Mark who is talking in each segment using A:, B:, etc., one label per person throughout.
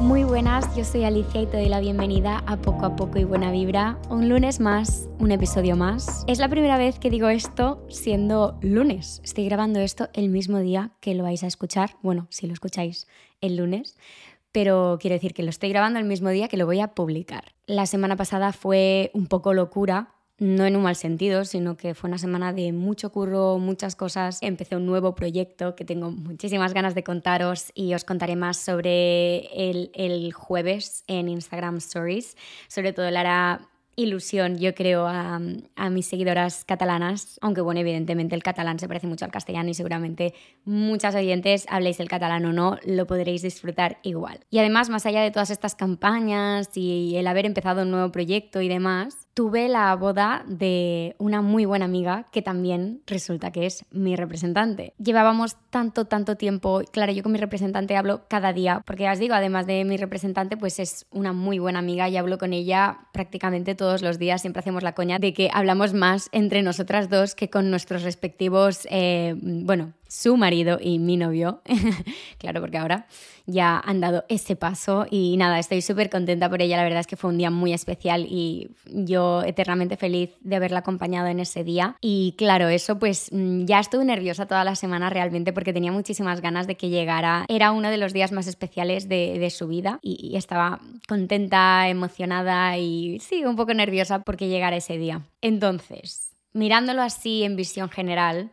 A: Muy buenas, yo soy Alicia y te doy la bienvenida a Poco a Poco y Buena Vibra. Un lunes más, un episodio más. Es la primera vez que digo esto siendo lunes. Estoy grabando esto el mismo día que lo vais a escuchar. Bueno, si lo escucháis el lunes. Pero quiero decir que lo estoy grabando el mismo día que lo voy a publicar. La semana pasada fue un poco locura no en un mal sentido, sino que fue una semana de mucho curro, muchas cosas. Empecé un nuevo proyecto que tengo muchísimas ganas de contaros y os contaré más sobre el, el jueves en Instagram Stories. Sobre todo Lara ilusión, yo creo, a, mis seguidoras catalanas, aunque bueno, evidentemente el catalán se parece mucho al castellano y seguramente muchas oyentes habléis el catalán o no, lo podréis disfrutar igual. Y además, más allá de todas estas campañas y el haber empezado un nuevo proyecto y demás, tuve la boda de una muy buena amiga que también resulta que es mi representante. Llevábamos tanto, tanto tiempo, claro, yo con mi representante hablo cada día, porque ya os digo, además de mi representante, pues es una muy buena amiga y hablo con ella prácticamente todo todos los días siempre hacemos la coña de que hablamos más entre nosotras dos que con nuestros respectivos, eh, bueno, su marido y mi novio. claro, porque ahora ya han dado ese paso y nada, estoy súper contenta por ella. La verdad es que fue un día muy especial y yo eternamente feliz de haberla acompañado en ese día. Y claro, eso pues mm, ya estuve nerviosa toda la semana realmente porque tenía muchísimas ganas de que llegara. Era uno de los días más especiales de, de su vida y, y estaba contenta, emocionada y sí, un poco nerviosa porque llegara ese día. Entonces, mirándolo así en visión general,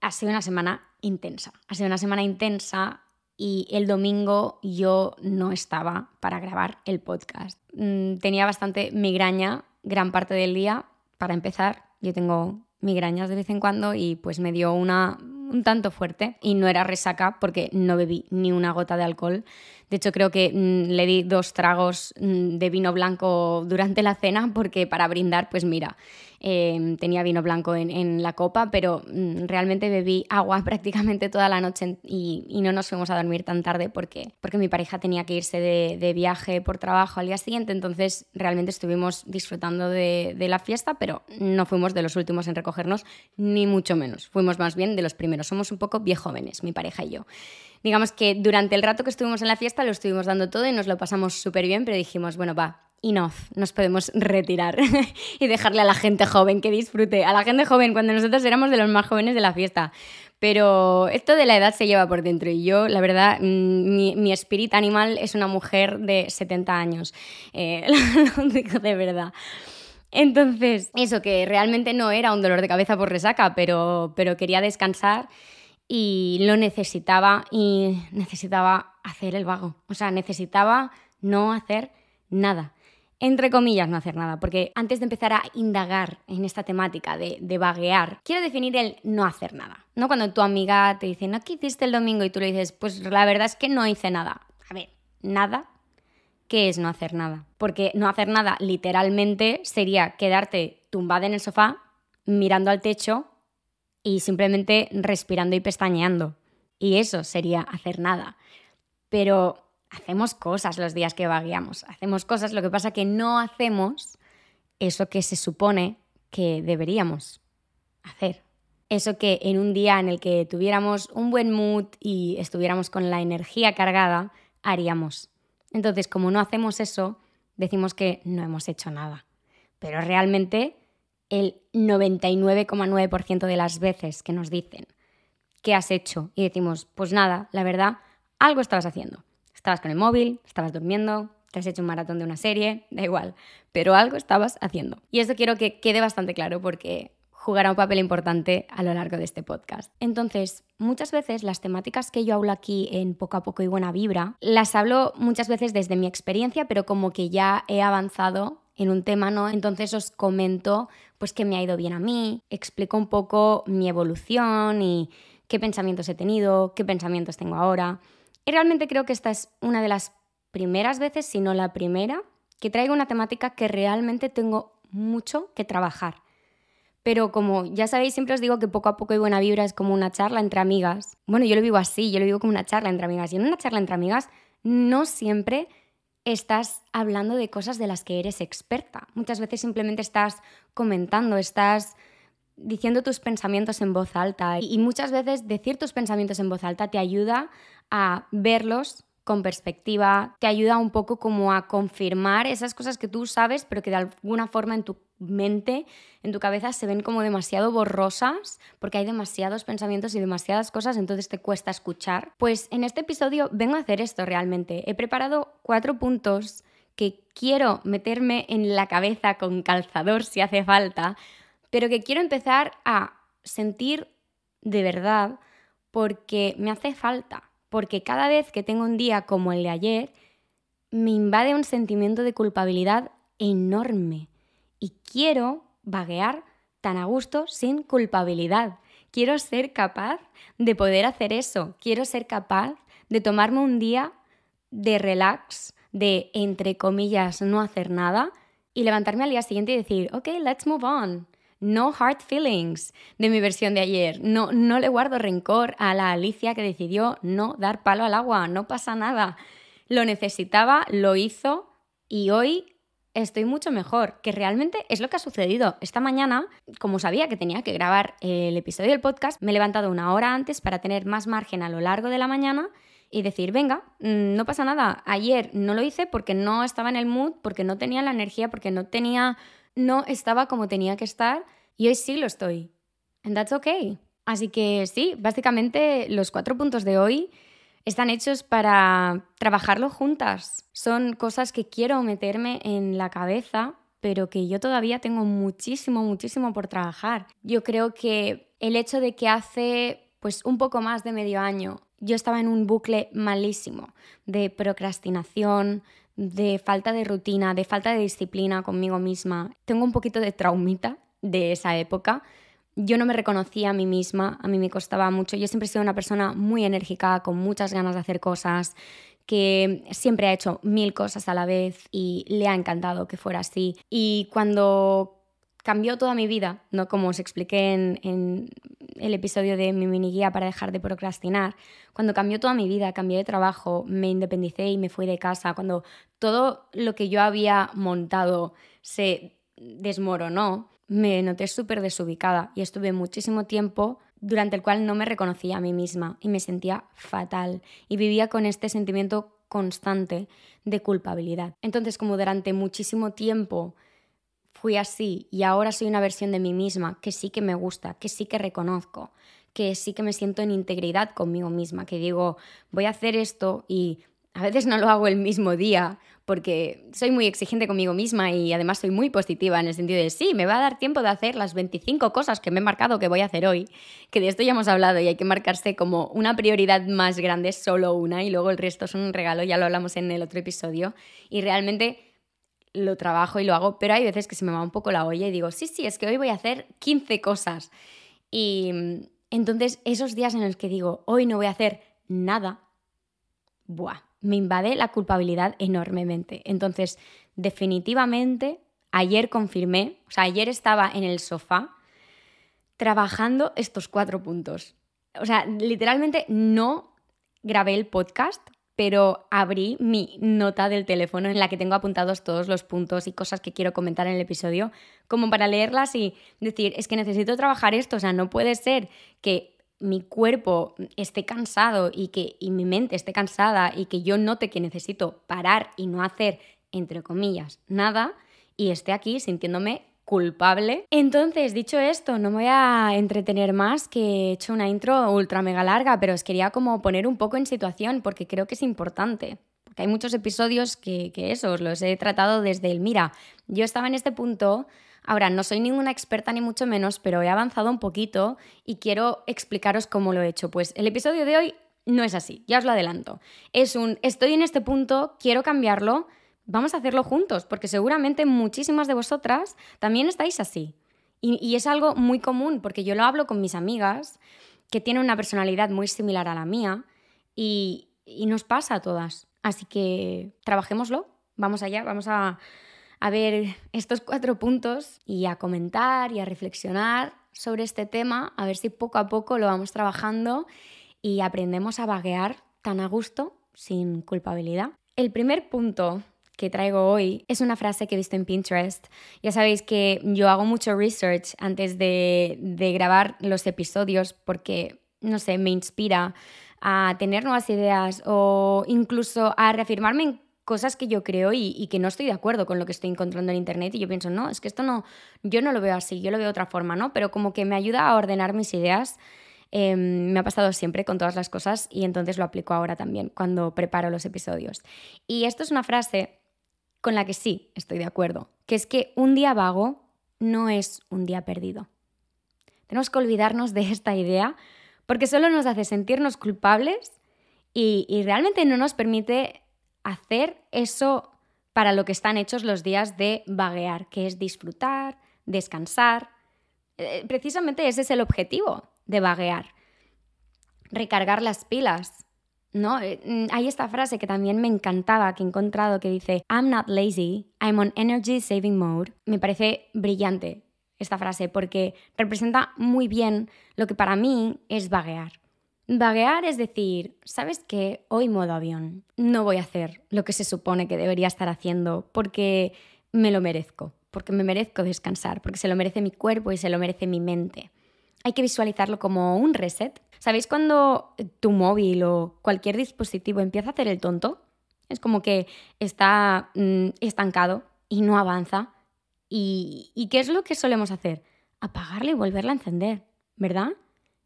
A: ha sido una semana intensa. Ha sido una semana intensa y el domingo yo no estaba para grabar el podcast. Mm, tenía bastante migraña gran parte del día. Para empezar, yo tengo migrañas de vez en cuando y pues me dio una un tanto fuerte y no era resaca porque no bebí ni una gota de alcohol. De hecho, creo que mm, le di dos tragos mm, de vino blanco durante la cena porque para brindar, pues mira, Em, tenía vino blanco en, la copa, pero mm, realmente bebí agua prácticamente toda la noche y, no nos fuimos a dormir tan tarde porque, porque mi pareja tenía que irse de, viaje por trabajo al día siguiente, entonces realmente estuvimos disfrutando de, de la fiesta, pero no fuimos de los últimos en recogernos, ni mucho menos, fuimos más bien de los primeros, somos un poco jóvenes, mi pareja y yo digamos que durante el rato que estuvimos en la fiesta lo estuvimos dando todo y nos lo pasamos súper bien, pero dijimos, bueno, va, enough, nos podemos retirar y dejarle a la gente joven que disfrute, a la gente joven cuando nosotros éramos de los más jóvenes de la fiesta. Pero esto de la edad se lleva por dentro y yo, la verdad, mm, mi, espíritu animal es una mujer de 70 años, eh, lo digo de verdad. Entonces, eso que realmente no era un dolor de cabeza por resaca, pero, pero quería descansar y lo necesitaba y necesitaba hacer el vago. O sea, necesitaba no hacer nada entre comillas, no hacer nada, porque antes de empezar a indagar en esta temática de, de, vaguear, quiero definir el no hacer nada. No cuando tu amiga te dice, ¿no qué hiciste el domingo? Y tú le dices, pues la verdad es que no hice nada. A ver, nada. ¿Qué es no hacer nada? Porque no hacer nada literalmente sería quedarte tumbada en el sofá, mirando al techo y simplemente respirando y pestañeando. Y eso sería hacer nada. Pero hacemos cosas los días que vagueamos, hacemos cosas, lo que pasa que no hacemos eso que se supone que deberíamos hacer. Eso que en un día en el que tuviéramos un buen mood y estuviéramos con la energía cargada, haríamos. Entonces, como no hacemos eso, decimos que no hemos hecho nada. Pero realmente el 99,9% de las veces que nos dicen qué has hecho y decimos, pues nada, la verdad, algo estabas haciendo. Estabas con el móvil, estabas durmiendo, te has hecho un maratón de una serie, da igual, pero algo estabas haciendo. Y esto quiero que quede bastante claro porque jugará un papel importante a lo largo de este podcast. Entonces, muchas veces las temáticas que yo hablo aquí en Poco a Poco y Buena Vibra, las hablo muchas veces desde mi experiencia, pero como que ya he avanzado en un tema, ¿no? Entonces os comento pues qué me ha ido bien a mí, explico un poco mi evolución y qué pensamientos he tenido, qué pensamientos tengo ahora. Y realmente creo que esta es una de las primeras veces, si no la primera, que traigo una temática que realmente tengo mucho que trabajar. Pero como ya sabéis, siempre os digo que poco a poco y buena vibra es como una charla entre amigas. Bueno, yo lo vivo así, yo lo vivo como una charla entre amigas. Y en una charla entre amigas no siempre estás hablando de cosas de las que eres experta. Muchas veces simplemente estás comentando, estás diciendo tus pensamientos en voz alta y muchas veces decir tus pensamientos en voz alta te ayuda a verlos con perspectiva, te ayuda un poco como a confirmar esas cosas que tú sabes, pero que de alguna forma en tu mente, en tu cabeza se ven como demasiado borrosas, porque hay demasiados pensamientos y demasiadas cosas, entonces te cuesta escuchar. Pues en este episodio vengo a hacer esto realmente. He preparado cuatro puntos que quiero meterme en la cabeza con calzador si hace falta, pero que quiero empezar a sentir de verdad porque me hace falta porque cada vez que tengo un día como el de ayer, me invade un sentimiento de culpabilidad enorme. Y quiero vaguear tan a gusto sin culpabilidad. Quiero ser capaz de poder hacer eso, quiero ser capaz de tomarme un día de relax, de, entre comillas, no hacer nada y levantarme al día siguiente y decir, ok, let's move on no hard feelings de mi versión de ayer. No, no le guardo rencor a la Alicia que decidió no dar palo al agua, no pasa nada. Lo necesitaba, lo hizo y hoy estoy mucho mejor, que realmente es lo que ha sucedido. Esta mañana, como sabía que tenía que grabar el episodio del podcast, me he levantado una hora antes para tener más margen a lo largo de la mañana y decir, venga, mm, no pasa nada. Ayer no lo hice porque no estaba en el mood, porque no tenía la energía, porque no tenía no estaba como tenía que estar y hoy sí lo estoy. And that's okay. Así que sí, básicamente los cuatro puntos de hoy están hechos para trabajarlo juntas. Son cosas que quiero meterme en la cabeza, pero que yo todavía tengo muchísimo, muchísimo por trabajar. Yo creo que el hecho de que hace pues un poco más de medio año yo estaba en un bucle malísimo de procrastinación, de falta de rutina, de falta de disciplina conmigo misma. Tengo un poquito de traumita de esa época. Yo no me reconocía a mí misma, a mí me costaba mucho. Yo siempre he sido una persona muy enérgica, con muchas ganas de hacer cosas, que siempre ha hecho mil cosas a la vez y le ha encantado que fuera así. Y cuando cambió toda mi vida, ¿no? como os expliqué en, el episodio de mi mini guía para dejar de procrastinar, cuando cambió toda mi vida, cambié de trabajo, me independicé y me fui de casa, cuando todo lo que yo había montado se desmoronó, me noté súper desubicada y estuve muchísimo tiempo durante el cual no me reconocía a mí misma y me sentía fatal y vivía con este sentimiento constante de culpabilidad. Entonces, como durante muchísimo tiempo fui así y ahora soy una versión de mí misma que sí que me gusta, que sí que reconozco, que sí que me siento en integridad conmigo misma, que digo, voy a hacer esto y a veces no lo hago el mismo día porque soy muy exigente conmigo misma y además soy muy positiva en el sentido de sí, me va a dar tiempo de hacer las 25 cosas que me he marcado que voy a hacer hoy, que de esto ya hemos hablado y hay que marcarse como una prioridad más grande, solo una y luego el resto son un regalo, ya lo hablamos en el otro episodio. Y realmente lo trabajo y lo hago, pero hay veces que se me va un poco la olla y digo, sí, sí, es que hoy voy a hacer 15 cosas. Y mm, entonces esos días en los que digo, hoy no voy a hacer nada, buah, me invade la culpabilidad enormemente. Entonces, definitivamente, ayer confirmé, o sea, ayer estaba en el sofá trabajando estos cuatro puntos. O sea, literalmente no grabé el podcast pero abrí mi nota del teléfono en la que tengo apuntados todos los puntos y cosas que quiero comentar en el episodio, como para leerlas y decir, es que necesito trabajar esto, o sea, no puede ser que mi cuerpo esté cansado y que y mi mente esté cansada y que yo note que necesito parar y no hacer, entre comillas, nada y esté aquí sintiéndome culpable. Entonces, dicho esto, no me voy a entretener más, que he hecho una intro ultra mega larga, pero os quería como poner un poco en situación porque creo que es importante. Porque hay muchos episodios que, que eso, os los he tratado desde el, mira, yo estaba en este punto, ahora no soy ninguna experta ni mucho menos, pero he avanzado un poquito y quiero explicaros cómo lo he hecho. Pues el episodio de hoy no es así, ya os lo adelanto. Es un, estoy en este punto, quiero cambiarlo, vamos a hacerlo juntos, porque seguramente muchísimas de vosotras también estáis así. Y, es algo muy común, porque yo lo hablo con mis amigas, que tienen una personalidad muy similar a la mía, y, y nos pasa a todas. Así que trabajémoslo, vamos allá, vamos a, a ver estos cuatro puntos y a comentar y a reflexionar sobre este tema, a ver si poco a poco lo vamos trabajando y aprendemos a vaguear tan a gusto sin culpabilidad. El primer punto que traigo hoy es una frase que he visto en Pinterest. Ya sabéis que yo hago mucho research antes de, de grabar los episodios porque, no sé, me inspira a tener nuevas ideas o incluso a reafirmarme en cosas que yo creo y, que no estoy de acuerdo con lo que estoy encontrando en internet y yo pienso, no, es que esto no, yo no lo veo así, yo lo veo de otra forma, ¿no? Pero como que me ayuda a ordenar mis ideas. Em, me ha pasado siempre con todas las cosas y entonces lo aplico ahora también cuando preparo los episodios. Y esto es una frase con la que sí estoy de acuerdo, que es que un día vago no es un día perdido. Tenemos que olvidarnos de esta idea porque solo nos hace sentirnos culpables y, realmente no nos permite hacer eso para lo que están hechos los días de vaguear, que es disfrutar, descansar. Eh, precisamente ese es el objetivo de vaguear. Recargar las pilas. ¿No? Eh, mm, hay esta frase que también me encantaba, que he encontrado, que dice, I'm not lazy, I'm on energy saving mode. Me parece brillante esta frase porque representa muy bien lo que para mí es vaguear. Vaguear es decir, ¿sabes qué? Hoy modo avión. No voy a hacer lo que se supone que debería estar haciendo porque me lo merezco, porque me merezco descansar, porque se lo merece mi cuerpo y se lo merece mi mente. Hay que visualizarlo como un reset. ¿Sabéis cuando tu móvil o cualquier dispositivo empieza a hacer el tonto? Es como que está mm, estancado y no avanza. ¿Y, ¿Y qué es lo que solemos hacer? Apagarla y volverla a encender, ¿verdad?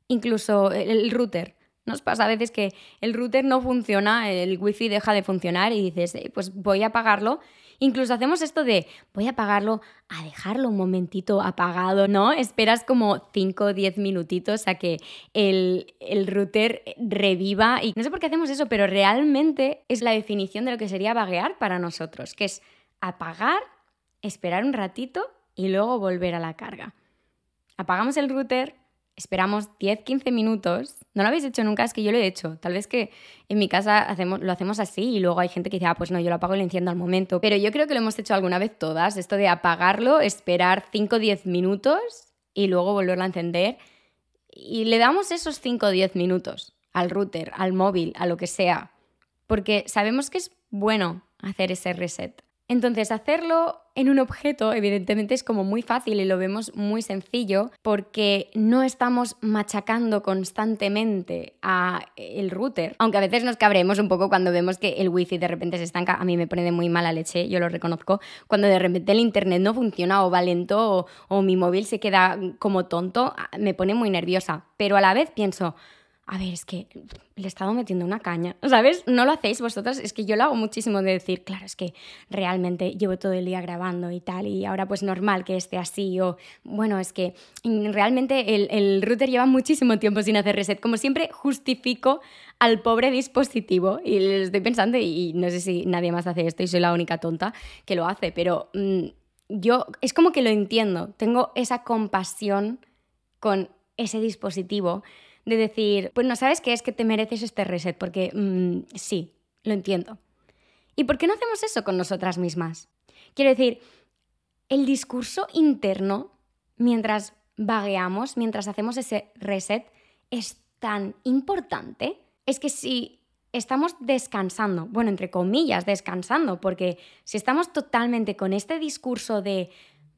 A: incluso el router. Nos pasa a veces que el router no funciona, el wifi deja de funcionar y dices, eh, pues voy a apagarlo. Incluso hacemos esto de voy a apagarlo a dejarlo un momentito apagado, ¿no? Esperas como 5 o 10 minutitos a que el, el router reviva. Y no sé por qué hacemos eso, pero realmente es la definición de lo que sería vaguear para nosotros, que es apagar, esperar un ratito y luego volver a la carga. Apagamos el router, esperamos 10-15 minutos. No lo habéis hecho nunca, es que yo lo he hecho. Tal vez que en mi casa hacemos, lo hacemos así y luego hay gente que dice, ah, pues no, yo lo apago y lo enciendo al momento. Pero yo creo que lo hemos hecho alguna vez todas, esto de apagarlo, esperar 5-10 minutos y luego volverlo a encender. Y le damos esos 5 o 10 minutos al router, al móvil, a lo que sea. Porque sabemos que es bueno hacer ese reset. Entonces, hacerlo en un objeto, evidentemente, es como muy fácil y lo vemos muy sencillo porque no estamos machacando constantemente a el router. Aunque a veces nos cabremos un poco cuando vemos que el wifi de repente se estanca. A mí me pone de muy mala leche, yo lo reconozco. Cuando de repente el internet no funciona o va lento o, o mi móvil se queda como tonto, me pone muy nerviosa. Pero a la vez pienso, a ver, es que le he estado metiendo una caña, ¿sabes? No lo hacéis vosotros, es que yo lo hago muchísimo de decir, claro, es que realmente llevo todo el día grabando y tal, y ahora pues normal que esté así, o bueno, es que realmente el, router lleva muchísimo tiempo sin hacer reset, como siempre justifico al pobre dispositivo y le estoy pensando, y no sé si nadie más hace esto y soy la única tonta que lo hace, pero mm, yo es como que lo entiendo, tengo esa compasión con ese dispositivo de decir, pues no sabes qué es que te mereces este reset, porque mm, sí, lo entiendo. ¿Y por qué no hacemos eso con nosotras mismas? Quiero decir, el discurso interno, mientras vagueamos, mientras hacemos ese reset, es tan importante. Es que si estamos descansando, bueno, entre comillas, descansando, porque si estamos totalmente con este discurso de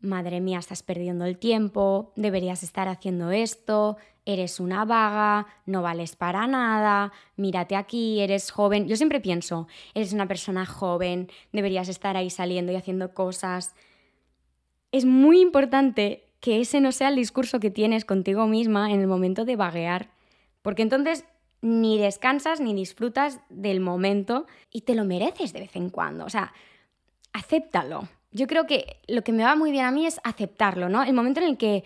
A: madre mía, estás perdiendo el tiempo, deberías estar haciendo esto, eres una vaga, no vales para nada, mírate aquí, eres joven. Yo siempre pienso, eres una persona joven, deberías estar ahí saliendo y haciendo cosas. Es muy importante que ese no sea el discurso que tienes contigo misma en el momento de vaguear, porque entonces ni descansas ni disfrutas del momento y te lo mereces de vez en cuando. O sea, acéptalo yo creo que lo que me va muy bien a mí es aceptarlo, ¿no? El momento en el que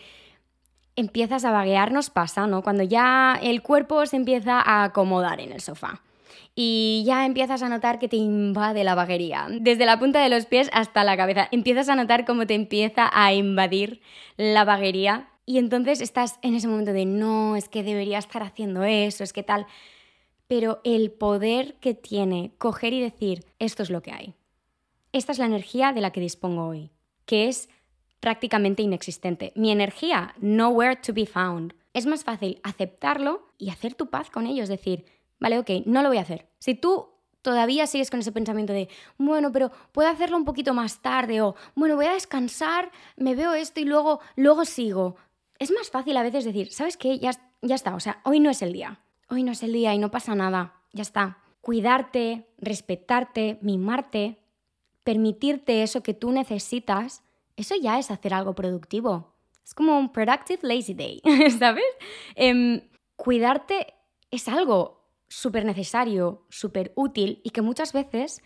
A: empiezas a vaguear nos pasa, ¿no? Cuando ya el cuerpo se empieza a acomodar en el sofá y ya empiezas a notar que te invade la vaguería, desde la punta de los pies hasta la cabeza. Empiezas a notar cómo te empieza a invadir la vaguería y entonces estás en ese momento de no, es que debería estar haciendo eso, es que tal. Pero el poder que tiene coger y decir, esto es lo que hay. Esta es la energía de la que dispongo hoy, que es prácticamente inexistente. Mi energía, nowhere to be found. Es más fácil aceptarlo y hacer tu paz con ello, es decir, vale, ok, no lo voy a hacer. Si tú todavía sigues con ese pensamiento de, bueno, pero puedo hacerlo un poquito más tarde o, bueno, voy a descansar, me veo esto y luego, luego sigo. Es más fácil a veces decir, ¿sabes qué? Ya, ya está, o sea, hoy no es el día. Hoy no es el día y no pasa nada, ya está. Cuidarte, respetarte, mimarte, permitirte eso que tú necesitas, eso ya es hacer algo productivo. Es como un productive lazy day, ¿sabes? Em, cuidarte es algo súper necesario, súper útil y que muchas veces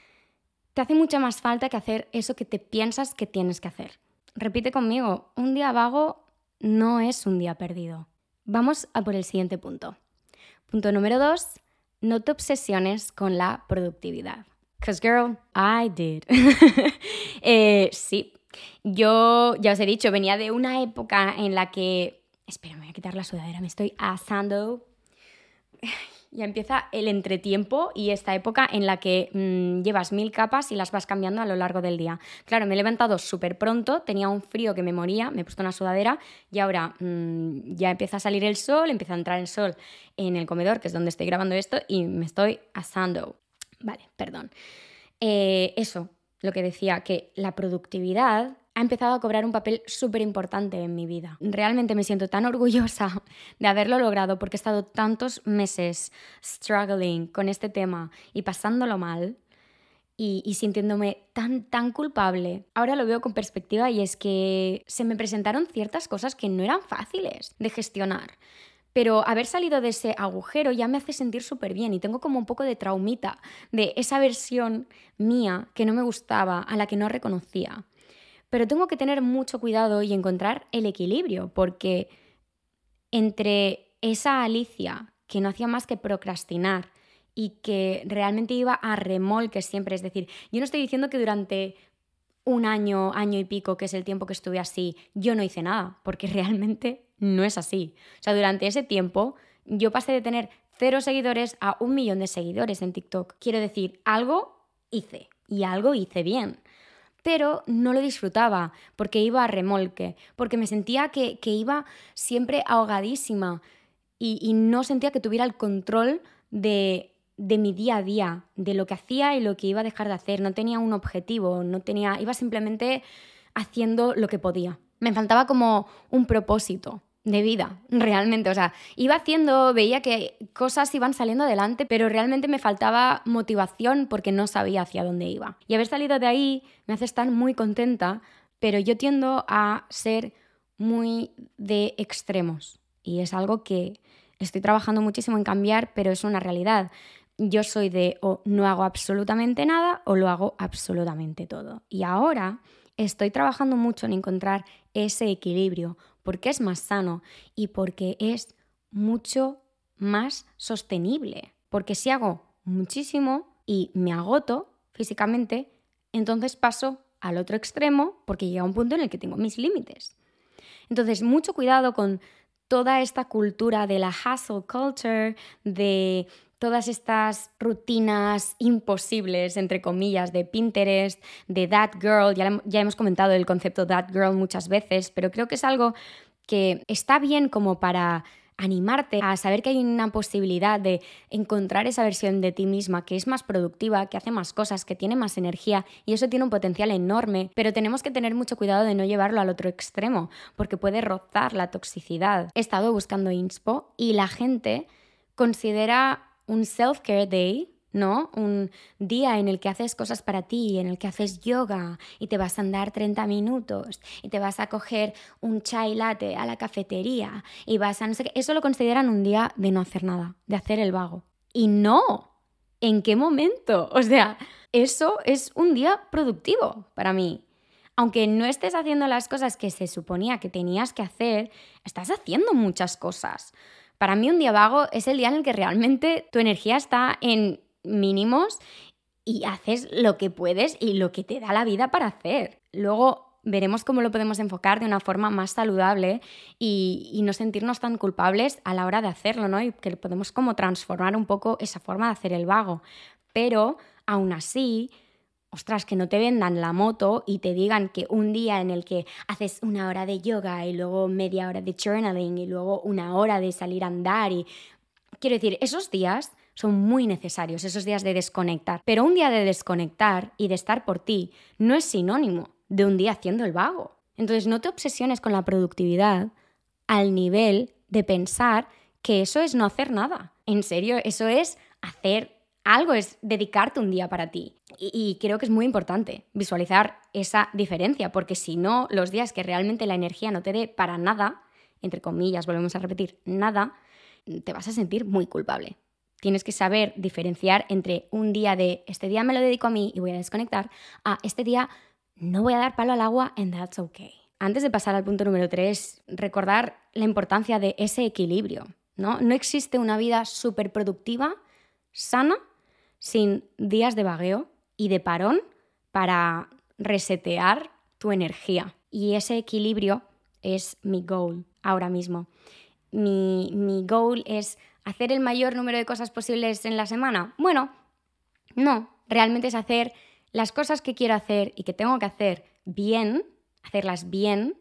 A: te hace mucha más falta que hacer eso que te piensas que tienes que hacer. Repite conmigo, un día vago no es un día perdido. Vamos a por el siguiente punto. Punto número dos, no te obsesiones con la productividad. Because girl, I did. Eh, sí, yo ya os he dicho, venía de una época en la que... Espera, me voy a quitar la sudadera, me estoy asando ya empieza el entretiempo y esta época en la que mm, llevas mil capas y las vas cambiando a lo largo del día. Claro, me he levantado súper pronto, tenía un frío que me moría, me he puesto una sudadera y ahora mm, ya empieza a salir el sol, empieza a entrar el sol en el comedor, que es donde estoy grabando esto, y me estoy asando. Vale, perdón. Eh, eso, lo que decía, que la productividad ha empezado a cobrar un papel súper importante en mi vida. Realmente me siento tan orgullosa de haberlo logrado porque he estado tantos meses struggling con este tema y pasándolo mal y, y, sintiéndome tan, tan culpable. Ahora lo veo con perspectiva y es que se me presentaron ciertas cosas que no eran fáciles de gestionar. Pero haber salido de ese agujero ya me hace sentir súper bien y tengo como un poco de traumita de esa versión mía que no me gustaba, a la que no reconocía. Pero tengo que tener mucho cuidado y encontrar el equilibrio, porque entre esa Alicia que no hacía más que procrastinar y que realmente iba a remolque siempre, es decir, yo no estoy diciendo que durante un año, año y pico, que es el tiempo que estuve así, yo no hice nada, porque realmente no es así. O sea, durante ese tiempo yo pasé de tener cero seguidores a un millón de seguidores en TikTok. Quiero decir, algo hice y algo hice bien pero no lo disfrutaba porque iba a remolque, porque me sentía que, iba siempre ahogadísima y, no sentía que tuviera el control de, de mi día a día, de lo que hacía y lo que iba a dejar de hacer. No tenía un objetivo, no tenía, iba simplemente haciendo lo que podía. Me faltaba como un propósito de vida, realmente. O sea, iba haciendo, veía que cosas iban saliendo adelante, pero realmente me faltaba motivación porque no sabía hacia dónde iba. Y haber salido de ahí me hace estar muy contenta, pero yo tiendo a ser muy de extremos. Y es algo que estoy trabajando muchísimo en cambiar, pero es una realidad. Yo soy de o no hago absolutamente nada o lo hago absolutamente todo. Y ahora estoy trabajando mucho en encontrar ese equilibrio porque es más sano y porque es mucho más sostenible. Porque si hago muchísimo y me agoto físicamente, entonces paso al otro extremo porque llega un punto en el que tengo mis límites. Entonces, mucho cuidado con toda esta cultura de la hustle culture, de todas estas rutinas imposibles, entre comillas, de Pinterest, de That Girl, ya, ya hemos comentado el concepto That Girl muchas veces, pero creo que es algo que está bien como para animarte a saber que hay una posibilidad de encontrar esa versión de ti misma que es más productiva, que hace más cosas, que tiene más energía y eso tiene un potencial enorme, pero tenemos que tener mucho cuidado de no llevarlo al otro extremo porque puede rozar la toxicidad. He estado buscando inspo y la gente considera un self-care day, ¿no? Un día en el que haces cosas para ti, en el que haces yoga y te vas a andar 30 minutos y te vas a coger un chai latte a la cafetería y vas a no sé qué. Eso lo consideran un día de no hacer nada, de hacer el vago. Y no. ¿En qué momento? O sea, eso es un día productivo para mí. Aunque no estés haciendo las cosas que se suponía que tenías que hacer, estás haciendo muchas cosas. Para mí un día vago es el día en el que realmente tu energía está en mínimos y haces lo que puedes y lo que te da la vida para hacer. Luego veremos cómo lo podemos enfocar de una forma más saludable y, no sentirnos tan culpables a la hora de hacerlo, ¿no? Y que podemos como transformar un poco esa forma de hacer el vago. Pero aún así, ostras, que no te vendan la moto y te digan que un día en el que haces una hora de yoga y luego media hora de journaling y luego una hora de salir a andar y quiero decir, esos días son muy necesarios, esos días de desconectar. Pero un día de desconectar y de estar por ti no es sinónimo de un día haciendo el vago. Entonces no te obsesiones con la productividad al nivel de pensar que eso es no hacer nada. En serio, eso es hacer algo, es dedicarte un día para ti. Y, creo que es muy importante visualizar esa diferencia, porque si no, los días que realmente la energía no te dé para nada, entre comillas, volvemos a repetir, nada, te vas a sentir muy culpable. Tienes que saber diferenciar entre un día de este día me lo dedico a mí y voy a desconectar, a este día no voy a dar palo al agua and that's okay. Antes de pasar al punto número tres, recordar la importancia de ese equilibrio. No, no existe una vida súper productiva, sana, sin días de vagueo y de parón para resetear tu energía. Y ese equilibrio es mi goal ahora mismo. Mi, mi goal es hacer el mayor número de cosas posibles en la semana. Bueno, no, realmente es hacer las cosas que quiero hacer y que tengo que hacer bien, hacerlas bien,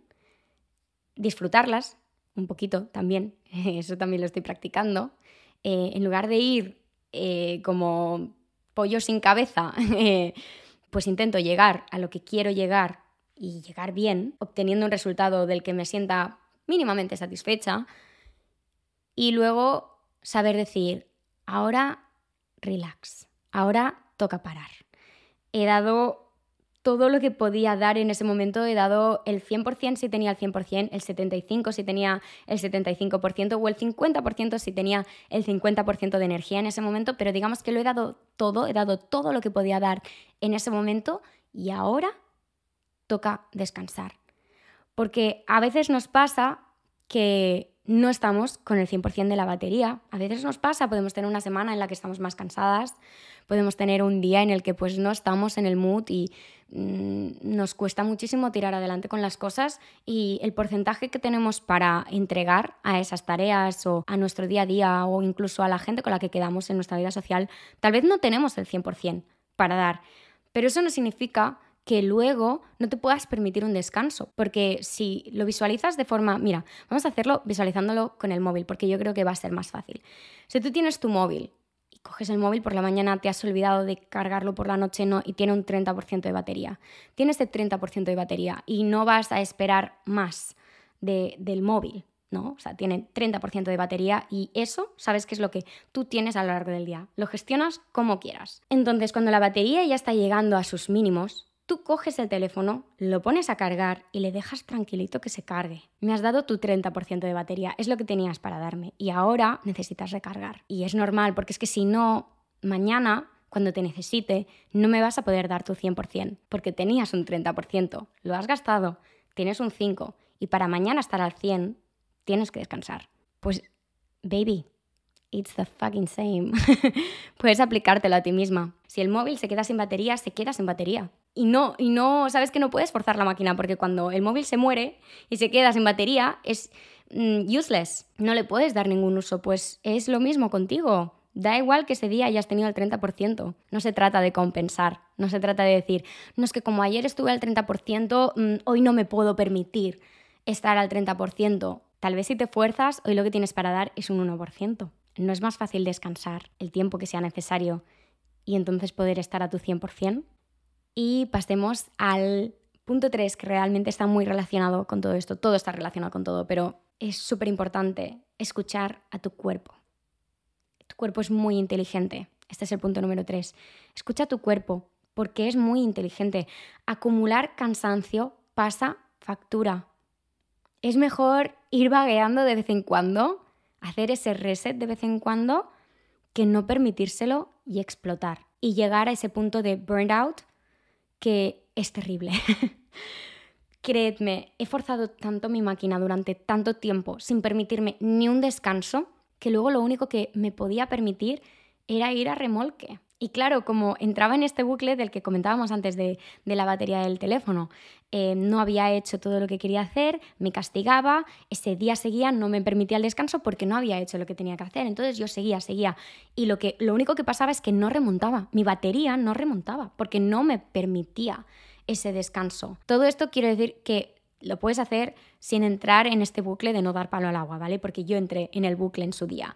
A: disfrutarlas un poquito también, eso también lo estoy practicando, eh, en lugar de ir eh, como pollo sin cabeza, eh, pues intento llegar a lo que quiero llegar y llegar bien, obteniendo un resultado del que me sienta mínimamente satisfecha, y luego saber decir, ahora relax, ahora toca parar. He dado todo lo que podía dar en ese momento he dado el 100% si tenía el 100%, el 75% si tenía el 75% o el 50% si tenía el 50% de energía en ese momento, pero digamos que lo he dado todo, he dado todo lo que podía dar en ese momento y ahora toca descansar. Porque a veces nos pasa que no estamos con el 100% de la batería. A veces nos pasa, podemos tener una semana en la que estamos más cansadas, podemos tener un día en el que pues no estamos en el mood y mm, nos cuesta muchísimo tirar adelante con las cosas y el porcentaje que tenemos para entregar a esas tareas o a nuestro día a día o incluso a la gente con la que quedamos en nuestra vida social, tal vez no tenemos el 100% para dar. Pero eso no significa que luego no te puedas permitir un descanso. Porque si lo visualizas de forma, mira, vamos a hacerlo visualizándolo con el móvil, porque yo creo que va a ser más fácil. Si tú tienes tu móvil y coges el móvil por la mañana, te has olvidado de cargarlo por la noche no, y tiene un 30% de batería. Tienes ese 30% de batería y no vas a esperar más del móvil. ¿no? O sea, tiene 30% de batería y eso sabes que es lo que tú tienes a lo largo del día. Lo gestionas como quieras. Entonces, cuando la batería ya está llegando a sus mínimos, Tú coges el teléfono, lo pones a cargar y le dejas tranquilito que se cargue. Me has dado tu 30% de batería, es lo que tenías para darme y ahora necesitas recargar. Y es normal porque es que si no, mañana, cuando te necesite, no me vas a poder dar tu 100% porque tenías un 30%, lo has gastado, tienes un 5% y para mañana estar al 100 tienes que descansar. Pues, baby, It's the fucking same. Puedes aplicártelo a ti misma. Si el móvil se queda sin batería, se queda sin batería. Y no, y no, sabes que no puedes forzar la máquina porque cuando el móvil se muere y se queda sin batería es mm, useless. No le puedes dar ningún uso. Pues es lo mismo contigo. Da igual que ese día hayas tenido el 30%. No se trata de compensar. No se trata de decir, no es que como ayer estuve al 30%, mm, hoy no me puedo permitir estar al 30%. Tal vez si te fuerzas, hoy lo que tienes para dar es un 1%. ¿No es más fácil descansar el tiempo que sea necesario y entonces poder estar a tu 100%? Y pasemos al punto 3, que realmente está muy relacionado con todo esto. Todo está relacionado con todo, pero es súper importante escuchar a tu cuerpo. Tu cuerpo es muy inteligente. Este es el punto número 3. Escucha a tu cuerpo porque es muy inteligente. Acumular cansancio pasa factura. Es mejor ir vagueando de vez en cuando hacer ese reset de vez en cuando que no permitírselo y explotar y llegar a ese punto de burnout que es terrible. Creedme, he forzado tanto mi máquina durante tanto tiempo sin permitirme ni un descanso que luego lo único que me podía permitir era ir a remolque. Y claro, como entraba en este bucle del que comentábamos antes de, la batería del teléfono, eh, no había hecho todo lo que quería hacer, me castigaba, ese día seguía, no me permitía el descanso porque no había hecho lo que tenía que hacer. Entonces yo seguía, seguía. Y lo, que, lo único que pasaba es que no remontaba, mi batería no remontaba porque no me permitía ese descanso. Todo esto quiero decir que lo puedes hacer sin entrar en este bucle de no dar palo al agua, ¿vale? Porque yo entré en el bucle en su día.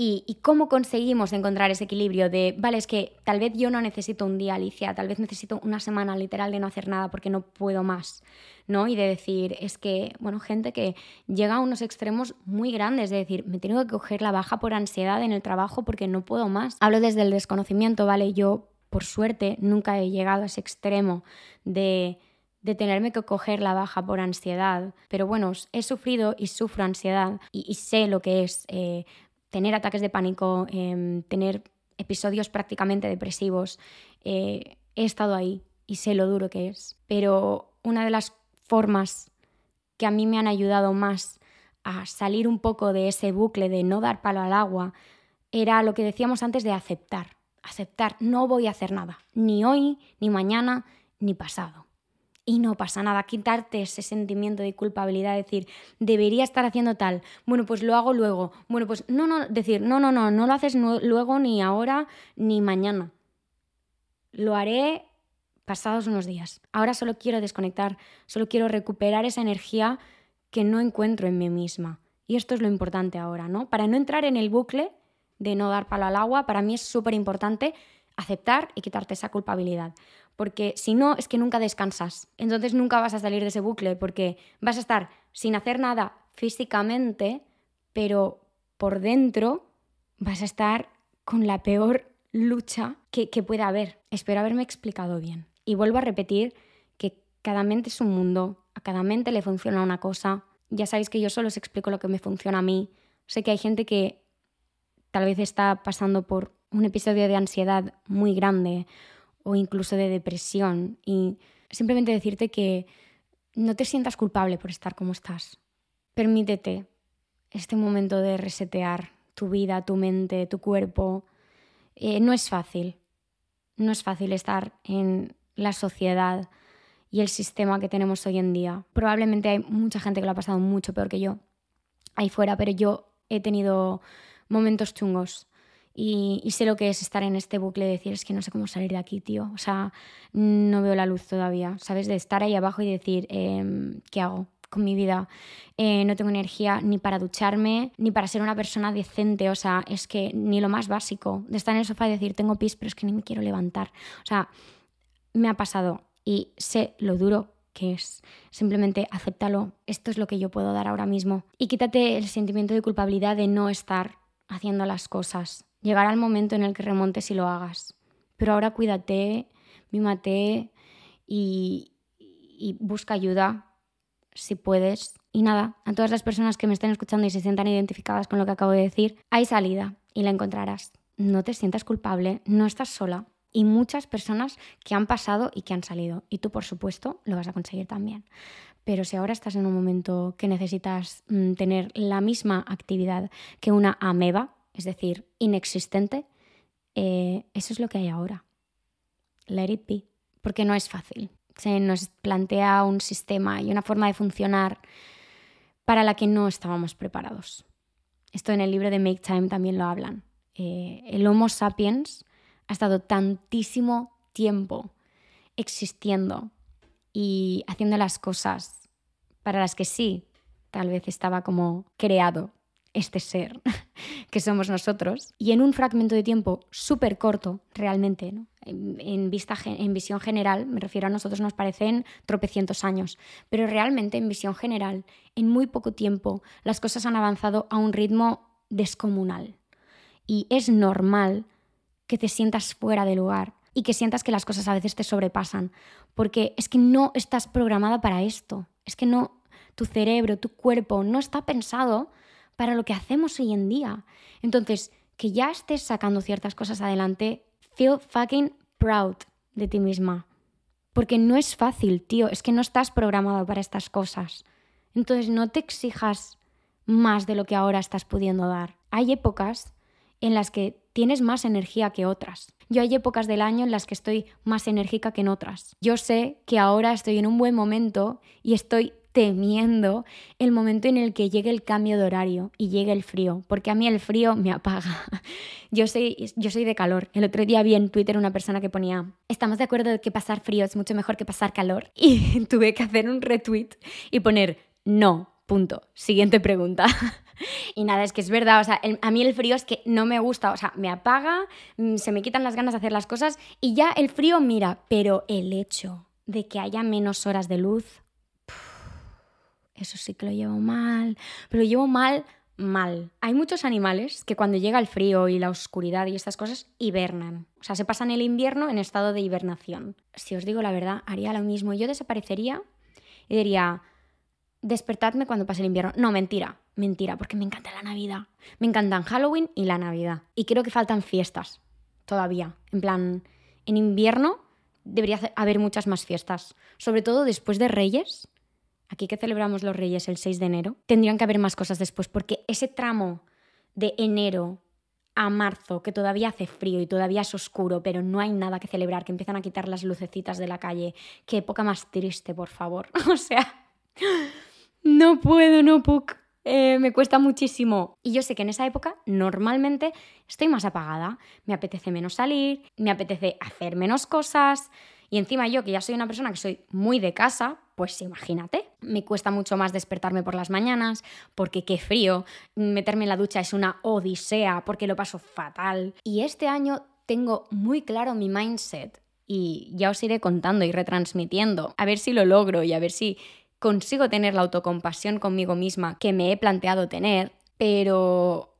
A: Y, cómo conseguimos encontrar ese equilibrio de, vale, es que tal vez yo no necesito un día, Alicia, tal vez necesito una semana literal de no hacer nada porque no puedo más, ¿no? Y de decir, es que, bueno, gente que llega a unos extremos muy grandes, de decir, me tengo que coger la baja por ansiedad en el trabajo porque no puedo más. Hablo desde el desconocimiento, ¿vale? Yo, por suerte, nunca he llegado a ese extremo de de tenerme que coger la baja por ansiedad. Pero bueno, he sufrido y sufro ansiedad y, sé lo que es eh, tener ataques de pánico, em, tener episodios prácticamente depresivos. Eh, he estado ahí y sé lo duro que es. Pero una de las formas que a mí me han ayudado más a salir un poco de ese bucle de no dar palo al agua era lo que decíamos antes de aceptar. Aceptar, no voy a hacer nada, ni hoy, ni mañana, ni pasado y no pasa nada, quitarte ese sentimiento de culpabilidad, decir, debería estar haciendo tal, bueno, pues lo hago luego, bueno, pues no, no, decir, no, no, no, no lo haces luego ni ahora ni mañana, lo haré pasados unos días. Ahora solo quiero desconectar, solo quiero recuperar esa energía que no encuentro en mí misma. Y esto es lo importante ahora, ¿no? Para no entrar en el bucle de no dar palo al agua, para mí es súper importante aceptar y quitarte esa culpabilidad porque si no es que nunca descansas. Entonces nunca vas a salir de ese bucle porque vas a estar sin hacer nada físicamente, pero por dentro vas a estar con la peor lucha que, pueda haber. Espero haberme explicado bien. Y vuelvo a repetir que cada mente es un mundo, a cada mente le funciona una cosa. Ya sabéis que yo solo os explico lo que me funciona a mí. Sé que hay gente que tal vez está pasando por un episodio de ansiedad muy grande o incluso de depresión. Y simplemente decirte que no te sientas culpable por estar como estás. Permítete este momento de resetear tu vida, tu mente, tu cuerpo. Eh, no es fácil. No es fácil estar en la sociedad y el sistema que tenemos hoy en día. Probablemente hay mucha gente que lo ha pasado mucho peor que yo ahí fuera, pero yo he tenido momentos chungos y, sé lo que es estar en este bucle de decir, es que no sé cómo salir de aquí, tío. O sea, no veo la luz todavía, ¿sabes? De estar ahí abajo y decir, em, ¿qué hago? con mi vida. Eh, no tengo energía ni para ducharme, ni para ser una persona decente. O sea, es que ni lo más básico de estar en el sofá y decir, tengo pis, pero es que ni me quiero levantar. O sea, me ha pasado y sé lo duro que es. Simplemente acéptalo. Esto es lo que yo puedo dar ahora mismo. Y quítate el sentimiento de culpabilidad de no estar haciendo las cosas. Llegará el momento en el que remontes y lo hagas. Pero ahora cuídate, mímate y, y busca ayuda si puedes. Y nada, a todas las personas que me estén escuchando y se sientan identificadas con lo que acabo de decir, hay salida y la encontrarás. No te sientas culpable, no estás sola. Y muchas personas que han pasado y que han salido. Y tú, por supuesto, lo vas a conseguir también. Pero si ahora estás en un momento que necesitas mm, tener la misma actividad que una ameba, es decir, inexistente, eh, eso es lo que hay ahora. Let it be. Porque no es fácil. Se nos plantea un sistema y una forma de funcionar para la que no estábamos preparados. Esto en el libro de Make Time también lo hablan. Eh, el Homo sapiens ha estado tantísimo tiempo existiendo y haciendo las cosas para las que sí, tal vez estaba como creado este ser que somos nosotros. Y en un fragmento de tiempo súper corto, realmente, en, vista, en visión general, me refiero a nosotros nos parecen tropecientos años, pero realmente en visión general, en muy poco tiempo, las cosas han avanzado a un ritmo descomunal. Y es normal que te sientas fuera de lugar y que sientas que las cosas a veces te sobrepasan, porque es que no estás programada para esto, es que no, tu cerebro, tu cuerpo no está pensado para lo que hacemos hoy en día. Entonces, que ya estés sacando ciertas cosas adelante, feel fucking proud de ti misma. Porque no es fácil, tío, es que no estás programado para estas cosas. Entonces, no te exijas más de lo que ahora estás pudiendo dar. Hay épocas en las que tienes más energía que otras. Yo hay épocas del año en las que estoy más enérgica que en otras. Yo sé que ahora estoy en un buen momento y estoy temiendo el momento en el que llegue el cambio de horario y llegue el frío, porque a mí el frío me apaga. Yo soy, yo soy de calor. El otro día vi en Twitter una persona que ponía, estamos de acuerdo de que pasar frío es mucho mejor que pasar calor. Y tuve que hacer un retweet y poner, no, punto. Siguiente pregunta. Y nada, es que es verdad, o sea, a mí el frío es que no me gusta, o sea, me apaga, mm, se me quitan las ganas de hacer las cosas y ya el frío, mira, pero el hecho de que haya menos horas de luz, eso sí que lo llevo mal, pero lo llevo mal, mal. Hay muchos animales que cuando llega el frío y la oscuridad y estas cosas, hibernan. O sea, se pasan el invierno en estado de hibernación. Si os digo la verdad, haría lo mismo. Yo desaparecería y diría, despertadme cuando pase el invierno. No, mentira, mentira, porque me encanta la Navidad. Me encantan Halloween y la Navidad. Y creo que faltan fiestas todavía. En plan, en invierno debería haber muchas más fiestas. Sobre todo después de Reyes. Aquí que celebramos los Reyes el 6 de enero. Tendrían que haber más cosas después, porque ese tramo de enero a marzo, que todavía hace frío y todavía es oscuro, pero no hay nada que celebrar, que empiezan a quitar las lucecitas de la calle. Qué época más triste, por favor. o sea, no puedo, no puedo. Eh, me cuesta muchísimo. Y yo sé que en esa época normalmente estoy más apagada, me apetece menos salir, me apetece hacer menos cosas. Y encima yo, que ya soy una persona que soy muy de casa, pues imagínate, me cuesta mucho más despertarme por las mañanas, porque qué frío, meterme en la ducha es una odisea, porque lo paso fatal. Y este año tengo muy claro mi mindset y ya os iré contando y retransmitiendo, a ver si lo logro y a ver si consigo tener la autocompasión conmigo misma que me he planteado tener, pero